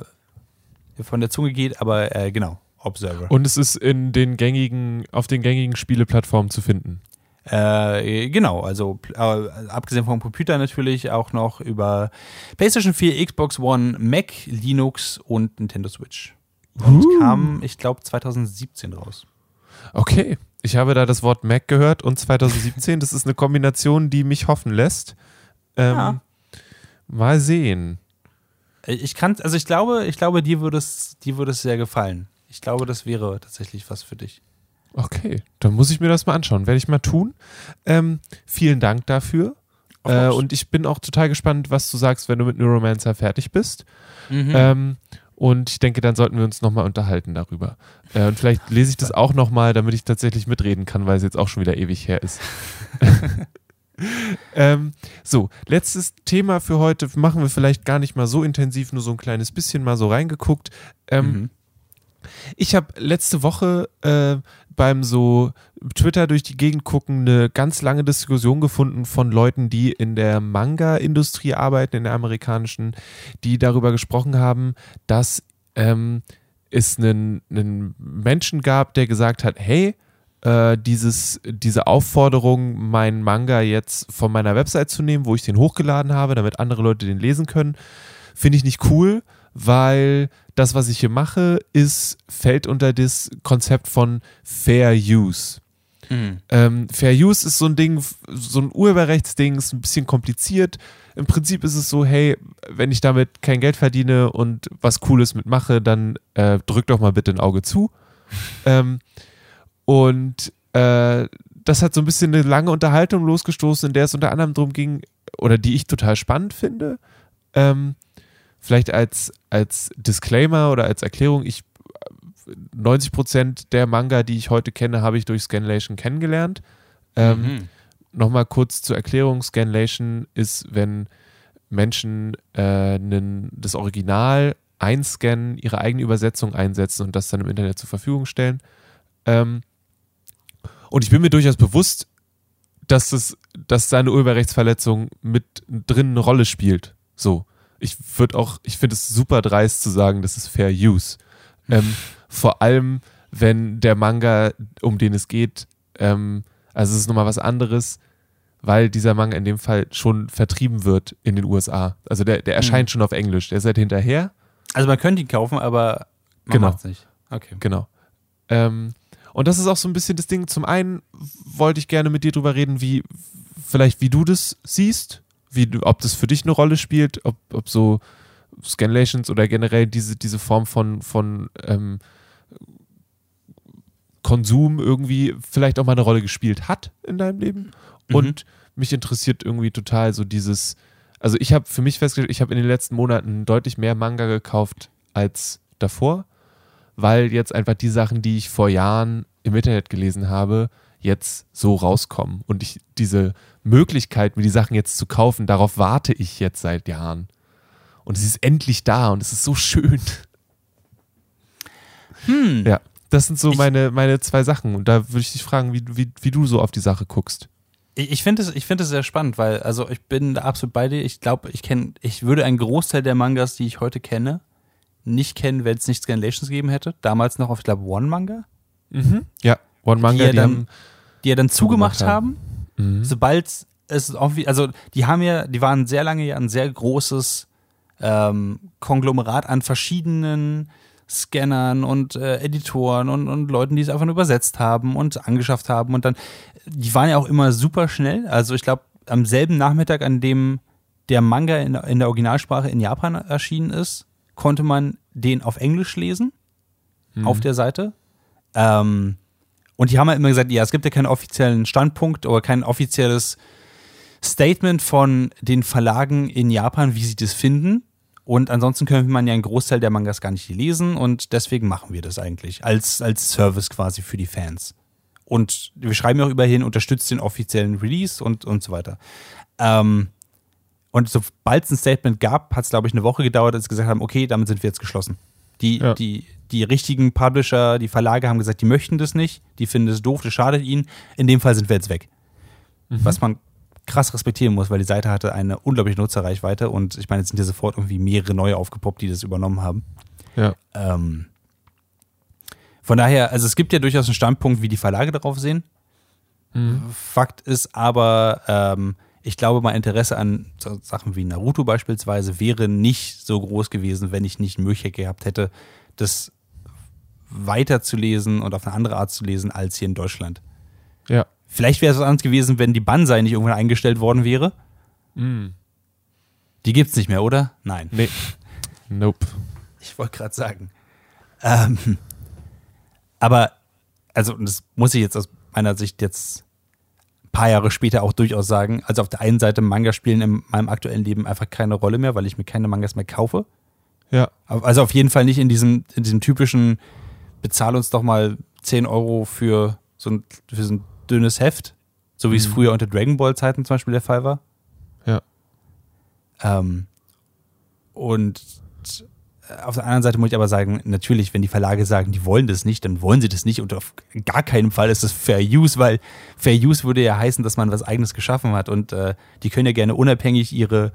von der Zunge geht, aber äh, genau, Observer. Und es ist in den gängigen, auf den gängigen Spieleplattformen zu finden. Äh, genau, also äh, abgesehen vom Computer natürlich auch noch über PlayStation 4, Xbox One, Mac, Linux und Nintendo Switch. Und Uh. kam, ich glaube, 2017 raus. Okay. Ich habe da das Wort Mac gehört und 2017. das ist eine Kombination, die mich hoffen lässt. Ähm, Ja. Mal sehen. Äh, Ich kann, also ich glaube, ich glaube, dir würde es, dir würde es sehr gefallen. Ich glaube, das wäre tatsächlich was für dich. Okay, dann muss ich mir das mal anschauen. Werde ich mal tun. Ähm, vielen Dank dafür. Äh, und ich bin auch total gespannt, was du sagst, wenn du mit Neuromancer fertig bist. Mhm. Ähm, und ich denke, dann sollten wir uns nochmal unterhalten darüber. Äh, und vielleicht lese ich das auch nochmal, damit ich tatsächlich mitreden kann, weil es jetzt auch schon wieder ewig her ist. ähm, so, letztes Thema für heute machen wir vielleicht gar nicht mal so intensiv, nur so ein kleines bisschen mal so reingeguckt. Ähm, Mhm. Ich habe letzte Woche äh, beim so Twitter durch die Gegend gucken eine ganz lange Diskussion gefunden von Leuten, die in der Manga-Industrie arbeiten, in der amerikanischen, die darüber gesprochen haben, dass ähm, es einen, einen Menschen gab, der gesagt hat, hey, äh, dieses, diese Aufforderung, meinen Manga jetzt von meiner Website zu nehmen, wo ich den hochgeladen habe, damit andere Leute den lesen können, finde ich nicht cool, weil das, was ich hier mache, ist, fällt unter das Konzept von Fair Use. Mhm. Ähm, Fair Use ist so ein Ding, so ein Urheberrechtsding, ist ein bisschen kompliziert. Im Prinzip ist es so, hey, wenn ich damit kein Geld verdiene und was Cooles mitmache, dann äh, drück doch mal bitte ein Auge zu. ähm, und äh, das hat so ein bisschen eine lange Unterhaltung losgestoßen, in der es unter anderem darum ging, oder die ich total spannend finde, Ähm, vielleicht als, als Disclaimer oder als Erklärung, ich 90% der Manga, die ich heute kenne, habe ich durch Scanlation kennengelernt. Ähm, Mhm. Nochmal kurz zur Erklärung: Scanlation ist, wenn Menschen äh, nen, das Original einscannen, ihre eigene Übersetzung einsetzen und das dann im Internet zur Verfügung stellen. Ähm, und ich bin mir durchaus bewusst, dass, das, dass seine Urheberrechtsverletzung mit drin eine Rolle spielt. So. Ich würde auch, ich finde es super dreist zu sagen, das ist Fair Use. Ähm, vor allem, wenn der Manga, um den es geht, ähm, also es ist nochmal was anderes, weil dieser Manga in dem Fall schon vertrieben wird in den USA. Also der, der erscheint schon auf Englisch. Der ist halt hinterher. Also man könnte ihn kaufen, aber man Genau. macht's nicht. Okay. Genau. Ähm, und das ist auch so ein bisschen das Ding. Zum einen wollte ich gerne mit dir drüber reden, wie vielleicht wie du das siehst, wie ob das für dich eine Rolle spielt, ob, ob so Scanlations oder generell diese, diese Form von, von ähm, Konsum irgendwie vielleicht auch mal eine Rolle gespielt hat in deinem Leben. Mhm. Und mich interessiert irgendwie total so dieses, also ich habe für mich festgestellt, ich habe in den letzten Monaten deutlich mehr Manga gekauft als davor, weil jetzt einfach die Sachen, die ich vor Jahren im Internet gelesen habe, jetzt so rauskommen. Und ich diese Möglichkeit, mir die Sachen jetzt zu kaufen, darauf warte ich jetzt seit Jahren. Und es ist endlich da und es ist so schön. Hm. Ja, das sind so Ich- meine, meine zwei Sachen. Und da würde ich dich fragen, wie, wie, wie du so auf die Sache guckst. Ich, finde es, ich finde es sehr spannend, weil, also ich bin da absolut bei dir. Ich glaube, ich kenne, ich würde einen Großteil der Mangas, die ich heute kenne, nicht kennen, wenn es nicht Scanlations gegeben hätte. Damals noch auf, ich glaube, One Manga, Ja, One Manga, ja die, dann- haben. die ja dann zugemacht Zugemacht haben. Mhm. Sobald es irgendwie, also die haben ja, die waren sehr lange ja ein sehr großes ähm, Konglomerat an verschiedenen Scannern und äh, Editoren und, und Leuten, die es einfach nur übersetzt haben und angeschafft haben und dann, die waren ja auch immer super schnell. Also ich glaube, am selben Nachmittag, an dem der Manga in, in der Originalsprache in Japan erschienen ist, konnte man den auf Englisch lesen, auf der Seite. Ähm, und die haben ja immer gesagt, ja, es gibt ja keinen offiziellen Standpunkt oder kein offizielles Statement von den Verlagen in Japan, wie sie das finden. Und ansonsten könnte man ja einen Großteil der Mangas gar nicht lesen und deswegen machen wir das eigentlich als, als Service quasi für die Fans. Und wir schreiben ja auch überhin, unterstützt den offiziellen Release und, und so weiter. Ähm, und sobald es ein Statement gab, hat es, glaube ich, eine Woche gedauert, als sie gesagt haben, okay, damit sind wir jetzt geschlossen. Die, Ja. die, die richtigen Publisher, die Verlage haben gesagt, die möchten das nicht, die finden es doof, das schadet ihnen. In dem Fall sind wir jetzt weg. Was man krass respektieren muss, weil die Seite hatte eine unglaubliche Nutzerreichweite und ich meine, jetzt sind ja sofort irgendwie mehrere neue aufgepoppt, die das übernommen haben. Ja. Ähm, von daher, also es gibt ja durchaus einen Standpunkt, wie die Verlage darauf sehen. Fakt ist aber, ähm, ich glaube, mein Interesse an so Sachen wie Naruto beispielsweise wäre nicht so groß gewesen, wenn ich nicht Möglichkeit gehabt hätte, das weiterzulesen und auf eine andere Art zu lesen als hier in Deutschland. Ja. Vielleicht wäre es was anderes gewesen, wenn die Banzai nicht irgendwann eingestellt worden wäre. Mhm. Die gibt's nicht mehr, oder? Nein. Nee. Nope. Ich wollte gerade sagen. Ähm, aber, also, das muss ich jetzt aus meiner Sicht jetzt ein paar Jahre später auch durchaus sagen. Also, auf der einen Seite, Manga spielen in meinem aktuellen Leben einfach keine Rolle mehr, weil ich mir keine Mangas mehr kaufe. Ja. Also, auf jeden Fall nicht in diesem, in diesem typischen, bezahl uns doch mal 10 Euro für so ein, für so ein dünnes Heft, so wie es früher unter Dragon Ball Zeiten zum Beispiel der Fall war. Ja. Ähm, und auf der anderen Seite muss ich aber sagen, natürlich, wenn die Verlage sagen, die wollen das nicht, dann wollen sie das nicht. Und auf gar keinen Fall ist das Fair Use, weil Fair Use würde ja heißen, dass man was eigenes geschaffen hat. Und äh, die können ja gerne unabhängig ihre,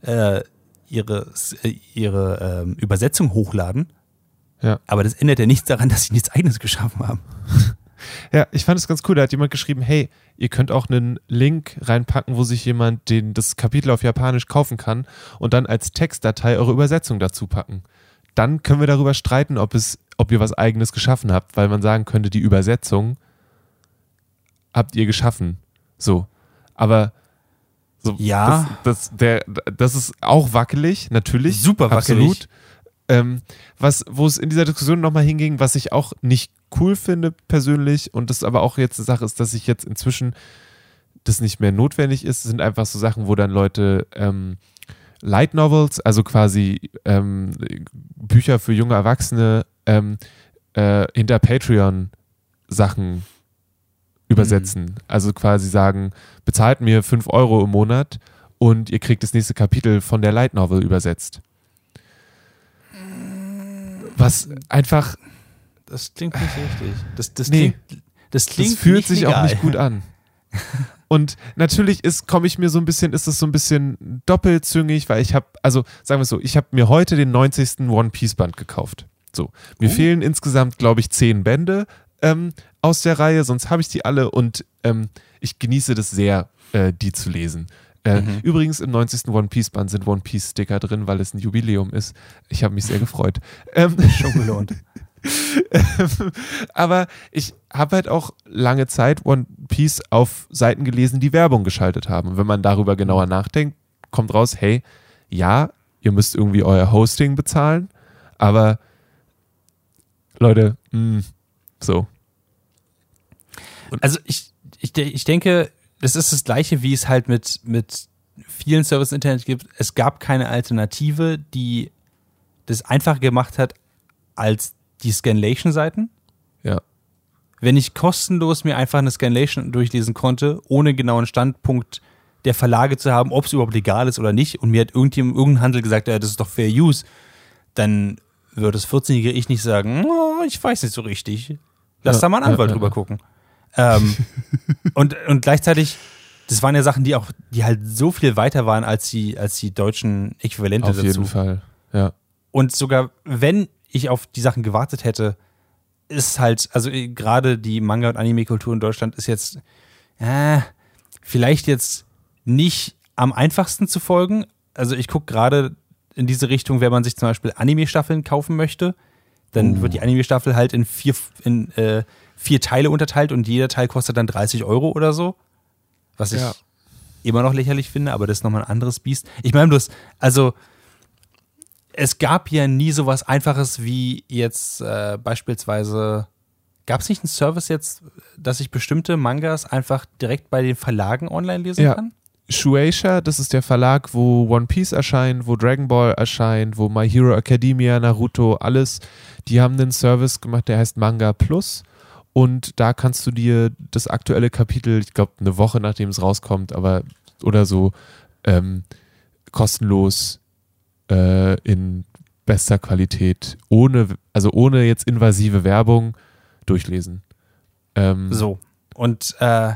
äh, ihre, äh, ihre ähm, Übersetzung hochladen, Ja. aber das ändert ja nichts daran, dass sie nichts eigenes geschaffen haben. Ja, ich fand es ganz cool. Da hat jemand geschrieben, hey, ihr könnt auch einen Link reinpacken, wo sich jemand den, das Kapitel auf Japanisch kaufen kann und dann als Textdatei eure Übersetzung dazu packen. Dann können wir darüber streiten, ob es, ob ihr was eigenes geschaffen habt, weil man sagen könnte, die Übersetzung habt ihr geschaffen. So. Aber so, Ja. Das, das, der, das ist auch wackelig, natürlich. Super wackelig. Absolut. Ähm, was, wo es in dieser Diskussion nochmal hinging, was ich auch nicht cool finde persönlich und das aber auch jetzt eine Sache ist, dass ich jetzt inzwischen das nicht mehr notwendig ist, sind einfach so Sachen, wo dann Leute ähm, Light Novels, also quasi ähm, Bücher für junge Erwachsene, ähm, äh, hinter Patreon Sachen übersetzen. Mhm. Also quasi sagen, bezahlt mir 5 Euro im Monat und ihr kriegt das nächste Kapitel von der Light Novel übersetzt. Was einfach, Das klingt nicht richtig. Das, das Nee. klingt, das klingt das fühlt sich legal. auch nicht gut an. Und natürlich ist, komme ich mir so ein bisschen, ist es so ein bisschen doppelzüngig, weil ich habe, also sagen wir es so, ich habe mir heute den 90. One Piece Band gekauft. So, mir Oh. fehlen insgesamt, glaube ich, zehn Bände ähm, aus der Reihe, sonst habe ich die alle und ähm, ich genieße das sehr, äh, die zu lesen. Äh, Mhm. Übrigens im 90. One Piece Band sind One Piece Sticker drin, weil es ein Jubiläum ist. Ich habe mich sehr gefreut. Ähm, Schon gelohnt. aber ich habe halt auch lange Zeit One Piece auf Seiten gelesen, die Werbung geschaltet haben. Und wenn man darüber genauer nachdenkt, kommt raus, hey, ja, ihr müsst irgendwie euer Hosting bezahlen, aber Leute, mh, so. Also ich, ich, ich denke, das ist das gleiche, wie es halt mit, mit vielen Services Internet gibt. Es gab keine Alternative, die das einfacher gemacht hat als die Scanlation-Seiten. Ja. Wenn ich kostenlos mir einfach eine Scanlation durchlesen konnte, ohne genauen Standpunkt der Verlage zu haben, ob es überhaupt legal ist oder nicht, und mir hat irgendjemand, irgendein Handel gesagt, ja, das ist doch Fair Use, dann würde das 14-jährige Ich nicht sagen, oh, ich weiß nicht so richtig. Lass Ja, da mal einen Anwalt ja, drüber ja. gucken. Ähm, und, und gleichzeitig, das waren ja Sachen, die auch, die halt so viel weiter waren als die, als die deutschen Äquivalente Auf dazu. jeden Fall. Ja. Und sogar wenn ich auf die Sachen gewartet hätte, ist halt, also äh, gerade die Manga- und Anime-Kultur in Deutschland ist jetzt äh, vielleicht jetzt nicht am einfachsten zu folgen. Also ich gucke gerade in diese Richtung, wenn man sich zum Beispiel Anime-Staffeln kaufen möchte, dann Uh. wird die Anime-Staffel halt in vier, in, äh, vier Teile unterteilt und jeder Teil kostet dann 30 Euro oder so. Was ich Ja. immer noch lächerlich finde, aber das ist nochmal ein anderes Biest. Ich meine bloß, also es gab ja nie sowas Einfaches wie jetzt äh, beispielsweise, gab es nicht einen Service jetzt, dass ich bestimmte Mangas einfach direkt bei den Verlagen online lesen Ja. kann? Shueisha, das ist der Verlag, wo One Piece erscheint, wo Dragon Ball erscheint, wo My Hero Academia, Naruto, alles. Die haben einen Service gemacht, der heißt Manga Plus. Und da kannst du dir das aktuelle Kapitel, ich glaube, eine Woche nachdem es rauskommt, aber oder so, ähm, kostenlos äh, in bester Qualität, ohne, also ohne jetzt invasive Werbung durchlesen. Ähm, So. Und äh,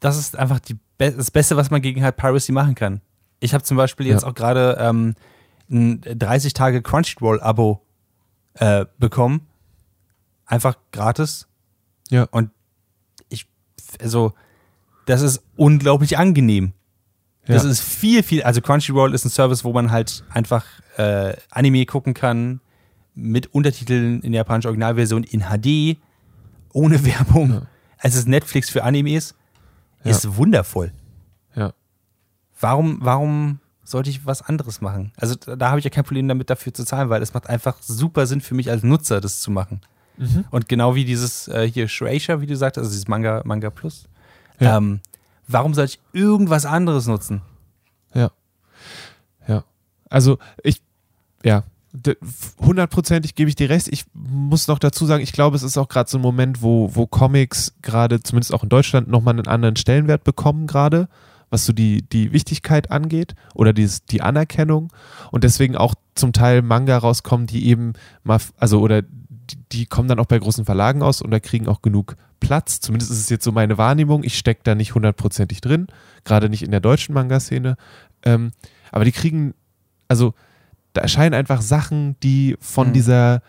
das ist einfach die, Be das Beste, was man gegen halt Piracy machen kann. Ich habe zum Beispiel jetzt Ja. auch gerade ähm, ein 30 Tage Crunchyroll-Abo äh, bekommen. Einfach gratis. Ja. Und ich, also, das ist unglaublich angenehm. Das Ja. ist viel, viel, also Crunchyroll ist ein Service, wo man halt einfach äh, Anime gucken kann, mit Untertiteln in der japanischen Originalversion in HD, ohne Werbung. Ja. Es ist Netflix für Animes. Ja. Ist wundervoll. Ja. Warum, warum sollte ich was anderes machen? Also da, da habe ich ja kein Problem damit, dafür zu zahlen, weil es macht einfach super Sinn für mich als Nutzer, das zu machen. Mhm. Und genau wie dieses äh, hier Shueisha, wie du sagst, also dieses Manga, Manga Plus. Ja. Ähm, warum soll ich irgendwas anderes nutzen? Ja. Ja. Also ich, ja, hundertprozentig gebe ich dir recht. Ich muss noch dazu sagen, ich glaube, es ist auch gerade so ein Moment, wo, wo Comics gerade, zumindest auch in Deutschland, nochmal einen anderen Stellenwert bekommen gerade, was so die, die Wichtigkeit angeht oder dieses, die Anerkennung und deswegen auch zum Teil Manga rauskommen, die eben mal, also oder die, kommen dann auch bei großen Verlagen aus und da kriegen auch genug Platz. Zumindest ist es jetzt so meine Wahrnehmung. Ich stecke da nicht hundertprozentig drin, gerade nicht in der deutschen Manga-Szene. Ähm, aber die kriegen, also da erscheinen einfach Sachen, die von Hm. dieser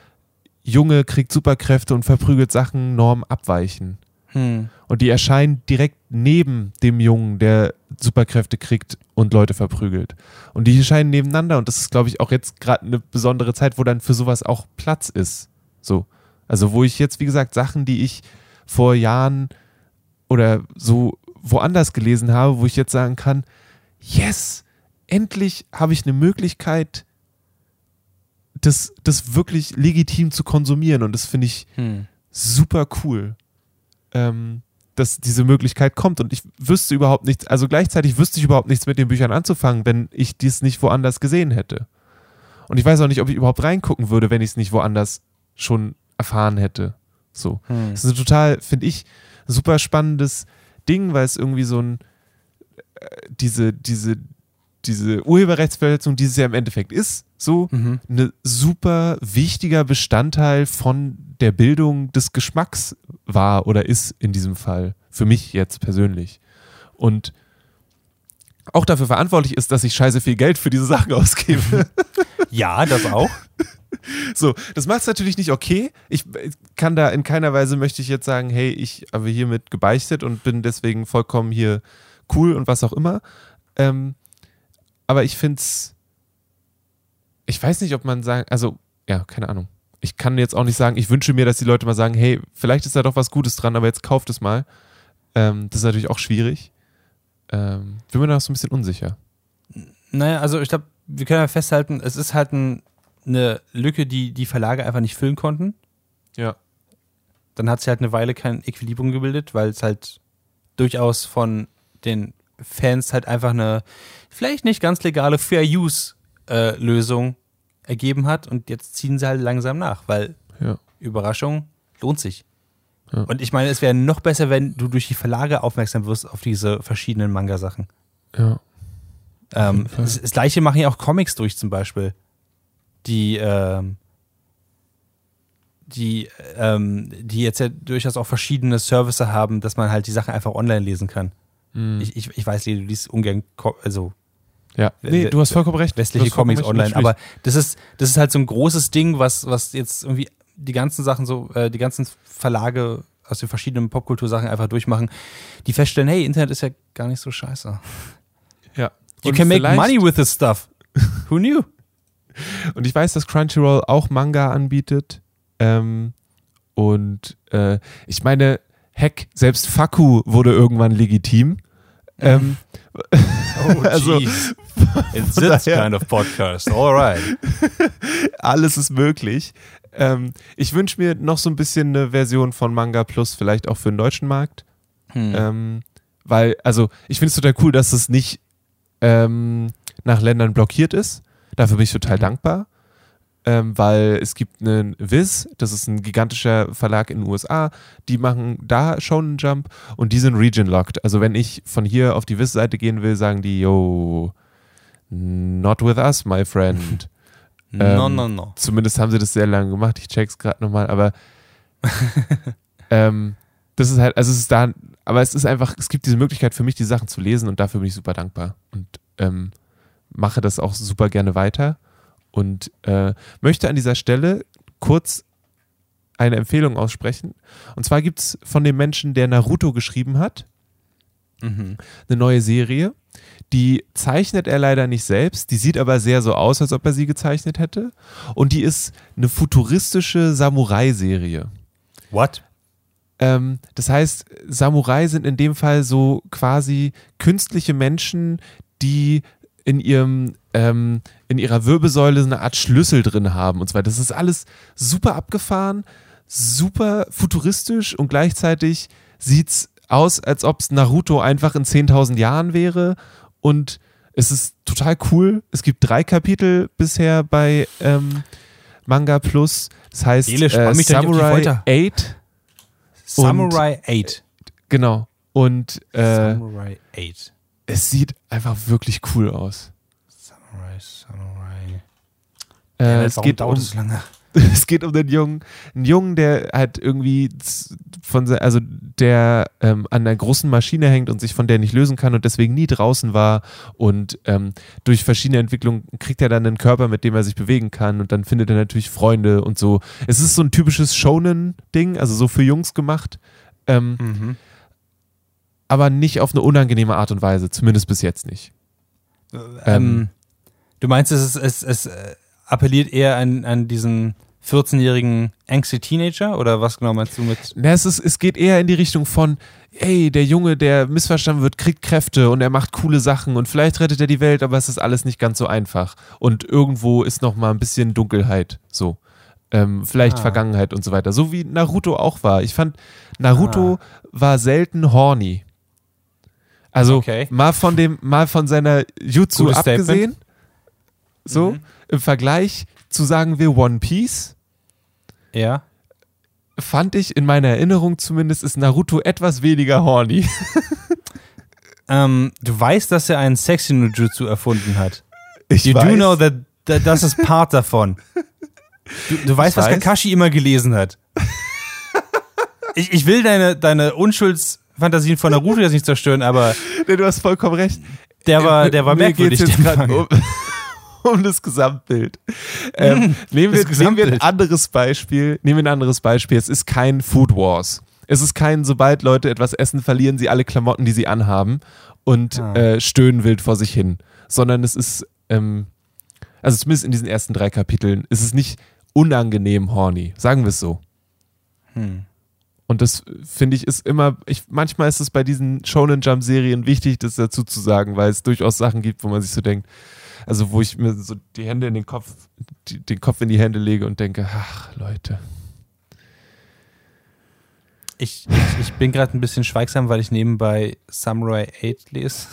Junge kriegt Superkräfte und verprügelt Sachen Norm abweichen. Hm. Und die erscheinen direkt neben dem Jungen, der Superkräfte kriegt und Leute verprügelt. Und die erscheinen nebeneinander und das ist, glaube ich, auch jetzt gerade eine besondere Zeit, wo dann für sowas auch Platz ist. So. Also, wo ich jetzt, wie gesagt, Sachen, die ich vor Jahren oder so woanders gelesen habe, wo ich jetzt sagen kann, yes, endlich habe ich eine Möglichkeit, das, das wirklich legitim zu konsumieren und das finde ich Hm. super cool. Ähm, dass diese Möglichkeit kommt und ich wüsste überhaupt nichts, also gleichzeitig wüsste ich überhaupt nichts mit den Büchern anzufangen, wenn ich dies nicht woanders gesehen hätte. Und ich weiß auch nicht, ob ich überhaupt reingucken würde, wenn ich es nicht woanders schon erfahren hätte. So. Hm. Das ist ein total, finde ich, super spannendes Ding, weil es irgendwie so ein, äh, diese, diese, diese Urheberrechtsverletzung, die es ja im Endeffekt ist, so, Mhm. ein super wichtiger Bestandteil von der Bildung des Geschmacks war oder ist in diesem Fall. Für mich jetzt persönlich. Und auch dafür verantwortlich ist, dass ich scheiße viel Geld für diese Sachen ausgebe. Ja, das auch. So, das macht es natürlich nicht okay. Ich kann da in keiner Weise möchte ich jetzt sagen, hey, ich habe hiermit gebeichtet und bin deswegen vollkommen hier cool und was auch immer. Ähm, aber ich finde es, ich weiß nicht, ob man sagen, also, ja, keine Ahnung. Ich kann jetzt auch nicht sagen, ich wünsche mir, dass die Leute mal sagen, hey, vielleicht ist da doch was Gutes dran, aber jetzt kauft es mal. Ähm, das ist natürlich auch schwierig. Ähm, bin mir da so ein bisschen unsicher. Naja, also ich glaube, wir können ja festhalten, es ist halt ein, eine Lücke, die die Verlage einfach nicht füllen konnten. Ja. Dann hat sich halt eine Weile kein Equilibrium gebildet, weil es halt durchaus von den Fans halt einfach eine vielleicht nicht ganz legale Fair-Use-Lösung ergeben hat und jetzt ziehen sie halt langsam nach, weil Ja. Überraschung lohnt sich. Ja. Und ich meine, es wäre noch besser, wenn du durch die Verlage aufmerksam wirst auf diese verschiedenen Manga-Sachen. Ja. Ähm, das, das gleiche machen ja auch Comics durch zum Beispiel. Die, ähm, die, ähm, die jetzt ja durchaus auch verschiedene Services haben, dass man halt die Sachen einfach online lesen kann. Mhm. Ich, ich, ich weiß, du liest ungern, also ja. Nee, du hast vollkommen recht. Westliche Comics recht. online, aber das ist, das ist halt so ein großes Ding, was, was jetzt irgendwie die ganzen Sachen so, äh, die ganzen Verlage aus den verschiedenen Popkultursachen einfach durchmachen, die feststellen, hey, Internet ist ja gar nicht so scheiße. Ja. You Und can make money with this stuff. Who knew? Und ich weiß, dass Crunchyroll auch Manga anbietet. Ähm, und äh, ich meine, heck, selbst Faku wurde irgendwann legitim. Ähm, Oh, Also, jeez. It's this kind of podcast. All right. alles ist möglich. Ähm, ich wünsche mir noch so ein bisschen eine Version von Manga Plus, vielleicht auch für den deutschen Markt. Hm. Ähm, weil, also, ich finde es total cool, dass es nicht ähm, nach Ländern blockiert ist. Dafür bin ich total Mhm. dankbar. Ähm, weil es gibt einen Viz, das ist ein gigantischer Verlag in den USA, die machen da schon einen Jump und die sind region-locked. Also wenn ich von hier auf die Viz-Seite gehen will, sagen die, yo, not with us, my friend. no, ähm, no, no. Zumindest haben sie das sehr lange gemacht. Ich check's gerade nochmal, aber ähm, das ist halt, also es ist da, aber es ist einfach, es gibt diese Möglichkeit für mich, die Sachen zu lesen und dafür bin ich super dankbar und ähm, mache das auch super gerne weiter und äh, möchte an dieser Stelle kurz eine Empfehlung aussprechen. Und zwar gibt es von dem Menschen, der Naruto geschrieben hat, Mhm. eine neue Serie. Die zeichnet er leider nicht selbst, die sieht aber sehr so aus, als ob er sie gezeichnet hätte. Und die ist eine futuristische Samurai-Serie. What? Ähm, das heißt, Samurai sind in dem Fall so quasi künstliche Menschen, die in ihrem ähm, in ihrer Wirbelsäule so eine Art Schlüssel drin haben und zwar das ist alles super abgefahren, super futuristisch und gleichzeitig sieht's aus, als ob es Naruto einfach in 10.000 Jahren wäre und es ist total cool. Es gibt drei Kapitel bisher bei ähm, Manga Plus. Das heißt spann äh, Samurai Folter. 8 Samurai 8. Genau. Und äh, Samurai 8. es sieht einfach wirklich cool aus. Samurai, Samurai. Äh, Ja, es, geht dauert um, so lange? es geht um den Jungen, einen Jungen, der halt irgendwie von, also der ähm, an einer großen Maschine hängt und sich von der nicht lösen kann und deswegen nie draußen war und ähm, durch verschiedene Entwicklungen kriegt er dann einen Körper, mit dem er sich bewegen kann und dann findet er natürlich Freunde und so. Es ist so ein typisches Shonen-Ding, also so für Jungs gemacht. Ähm, Mhm. Aber nicht auf eine unangenehme Art und Weise, zumindest bis jetzt nicht. Ähm, du meinst, es, es, es äh, appelliert eher an, an diesen 14-jährigen angsty Teenager oder was genau meinst du mit? Na, es, ist, es geht eher in die Richtung von, ey, der Junge, der missverstanden wird, kriegt Kräfte und er macht coole Sachen und vielleicht rettet er die Welt, aber es ist alles nicht ganz so einfach. Und irgendwo ist noch mal ein bisschen Dunkelheit. So. Ähm, vielleicht Ah. Vergangenheit und so weiter. So wie Naruto auch war. Ich fand, Naruto Ah. war selten horny. Also Okay. mal von dem, mal von seiner Jutsu Gutes Statement. abgesehen. So, Mhm. im Vergleich zu sagen wir One Piece, Ja. fand ich in meiner Erinnerung zumindest ist Naruto etwas weniger horny. Ähm, du weißt, dass er einen Sexy Nujutsu erfunden hat. Ich You weiß, do know that, that das ist Part davon. Du, du weißt, was weiß. Kakashi immer gelesen hat. Ich, ich will deine, deine Unschuldsfantasien von Naruto jetzt nicht zerstören, aber Nee, du hast vollkommen recht. der war, der war Mir merkwürdig. geht's jetzt gerade um, um das Gesamtbild. Ähm, nehmen, wir, das nehmen wir ein Gesamtbild. anderes Beispiel. Nehmen wir ein anderes Beispiel. Es ist kein Food Wars. Es ist kein, sobald Leute etwas essen, verlieren sie alle Klamotten, die sie anhaben und Ah. äh, stöhnen wild vor sich hin. Sondern es ist, ähm, also zumindest in diesen ersten drei Kapiteln, ist es nicht unangenehm horny. Sagen wir es so. Hm. Und das äh, finde ich ist immer, ich, manchmal ist es bei diesen Shonen Jump Serien wichtig, das dazu zu sagen, weil es durchaus Sachen gibt, wo man sich so denkt, also wo ich mir so die Hände in den Kopf, die, den Kopf in die Hände lege und denke, ach Leute. Ich, ich, ich bin gerade ein bisschen schweigsam, weil ich nebenbei Samurai 8 lese.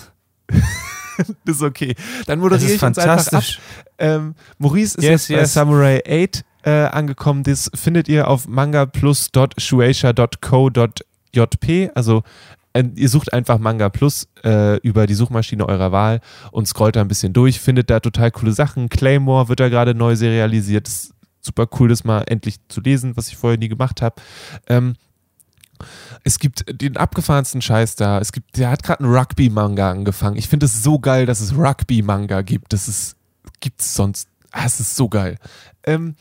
Das ist okay. Dann Das moderiere ich uns einfach ab. fantastisch. Ähm, Maurice ist Yes, jetzt bei yes. Samurai 8 äh, angekommen. Das findet ihr auf mangaplus.shueisha.co.jp. Also äh, ihr sucht einfach Manga Plus äh, über die Suchmaschine eurer Wahl und scrollt da ein bisschen durch, findet da total coole Sachen. Claymore wird da gerade neu serialisiert. Das ist super cool, das mal endlich zu lesen, was ich vorher nie gemacht habe. Ähm, es gibt den abgefahrensten Scheiß da. Es gibt, der hat gerade einen Rugby-Manga angefangen. Ich finde es so geil, dass es Rugby-Manga gibt. Das ist, gibt's sonst. Ah, es ist so geil. Ähm,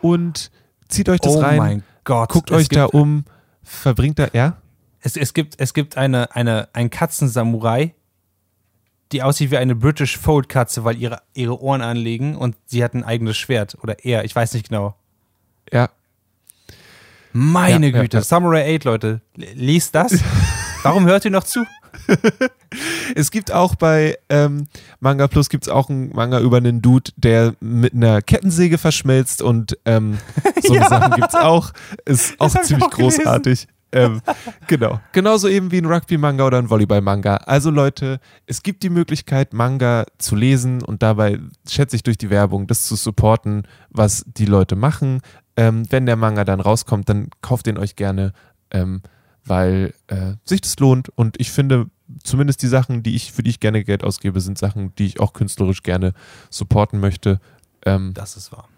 und zieht euch das oh rein, mein Gott. guckt es euch da um, verbringt da, ja? Es, es gibt, es gibt eine, eine, ein Katzensamurai, die aussieht wie eine British Fold Katze, weil ihre, ihre Ohren anlegen und sie hat ein eigenes Schwert. Oder er, ich weiß nicht genau. Ja. Meine Ja, Güte, ja. Samurai 8, Leute. Liest das. Warum hört ihr noch zu? Es gibt auch bei ähm, Manga Plus gibt's auch einen Manga über einen Dude, der mit einer Kettensäge verschmilzt und ähm, so Ja. Sachen gibt's auch. Ist auch ziemlich auch großartig. Ähm, genau. Genauso eben wie ein Rugby-Manga oder ein Volleyball-Manga. Also Leute, es gibt die Möglichkeit, Manga zu lesen und dabei, schätze ich durch die Werbung, das zu supporten, was die Leute machen. Ähm, wenn der Manga dann rauskommt, dann kauft den euch gerne, ähm, weil äh, sich das lohnt. Und ich finde, zumindest die Sachen, die ich, für die ich gerne Geld ausgebe, sind Sachen, die ich auch künstlerisch gerne supporten möchte. Ähm, Das ist wahr.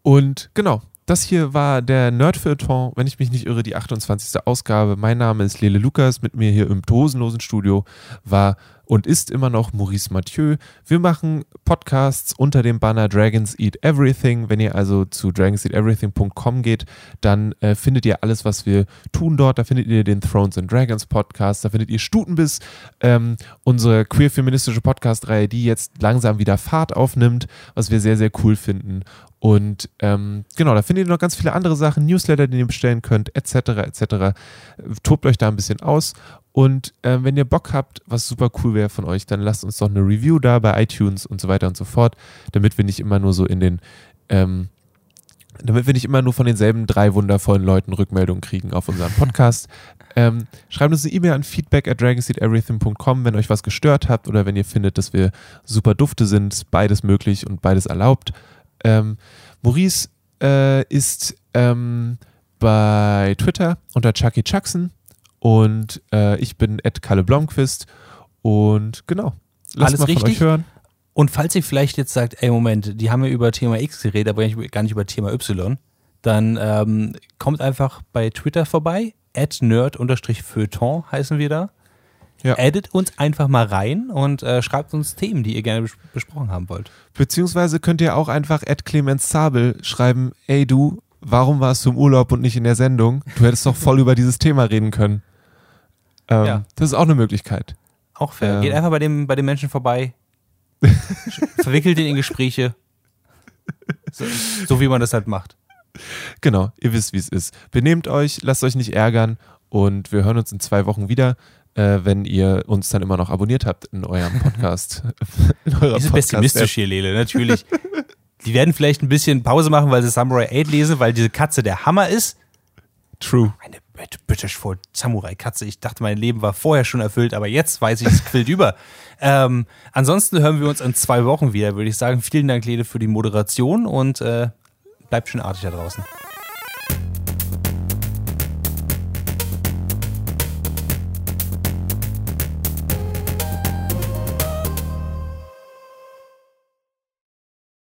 und genau, das hier war der Nerdfeuilleton, wenn ich mich nicht irre, die 28. Ausgabe. Mein Name ist Lele Lukas, mit mir hier im dosenlosen Studio war und ist immer noch Maurice Mathieu. Wir machen Podcasts unter dem Banner Dragons Eat Everything. Wenn ihr also zu dragonseateverything.com geht, dann äh, findet ihr alles, was wir tun dort. Da findet ihr den Thrones and Dragons Podcast, da findet ihr Stutenbiss, ähm, unsere queer-feministische Podcast-Reihe, die jetzt langsam wieder Fahrt aufnimmt, was wir sehr, sehr cool finden. Und ähm, genau, da findet ihr noch ganz viele andere Sachen, Newsletter, die ihr bestellen könnt, etc. etc. Tobt euch da ein bisschen aus. Und äh, wenn ihr Bock habt, was super cool wäre von euch, dann lasst uns doch eine Review da bei iTunes und so weiter und so fort, damit wir nicht immer nur so in den, ähm, damit wir nicht immer nur von denselben drei wundervollen Leuten Rückmeldungen kriegen auf unseren Podcast. ähm, schreibt uns eine E-Mail an feedback at dragonseedeverything.com, wenn euch was gestört habt oder wenn ihr findet, dass wir super dufte sind. Beides möglich und beides erlaubt. Ähm, Maurice äh, ist ähm, bei Twitter unter Chucky Chuckson und äh, ich bin Ed Kalle Blomqvist und genau. Lasst Alles mal von richtig? euch hören. Und falls ihr vielleicht jetzt sagt, ey Moment, die haben ja über Thema X geredet, aber gar nicht über Thema Y, dann ähm, kommt einfach bei Twitter vorbei, at nerd-feuilleton heißen wir da. Ja. Addet uns einfach mal rein und äh, schreibt uns Themen, die ihr gerne bes besprochen haben wollt. Beziehungsweise könnt ihr auch einfach Ed Clemens Zabel schreiben, ey du, warum warst du im Urlaub und nicht in der Sendung? Du hättest doch voll über dieses Thema reden können. Ähm, Ja. Das ist auch eine Möglichkeit. Auch fair. Ähm. Geht einfach bei dem, bei den Menschen vorbei, verwickelt ihn in Gespräche. So, so wie man das halt macht. Genau, ihr wisst, wie es ist. Benehmt euch, lasst euch nicht ärgern und wir hören uns in zwei Wochen wieder, äh, wenn ihr uns dann immer noch abonniert habt in eurem Podcast. in eurer Diese pessimistisch hier, Lele, natürlich. Die werden vielleicht ein bisschen Pause machen, weil sie Samurai 8 lesen, weil diese Katze der Hammer ist. True. Eine British Fold Samurai Katze. Ich dachte, mein Leben war vorher schon erfüllt, aber jetzt weiß ich, es quillt über. Ähm, ansonsten hören wir uns in zwei Wochen wieder, würde ich sagen. Vielen Dank, Lede, für die Moderation und äh, bleibt schön artig da draußen.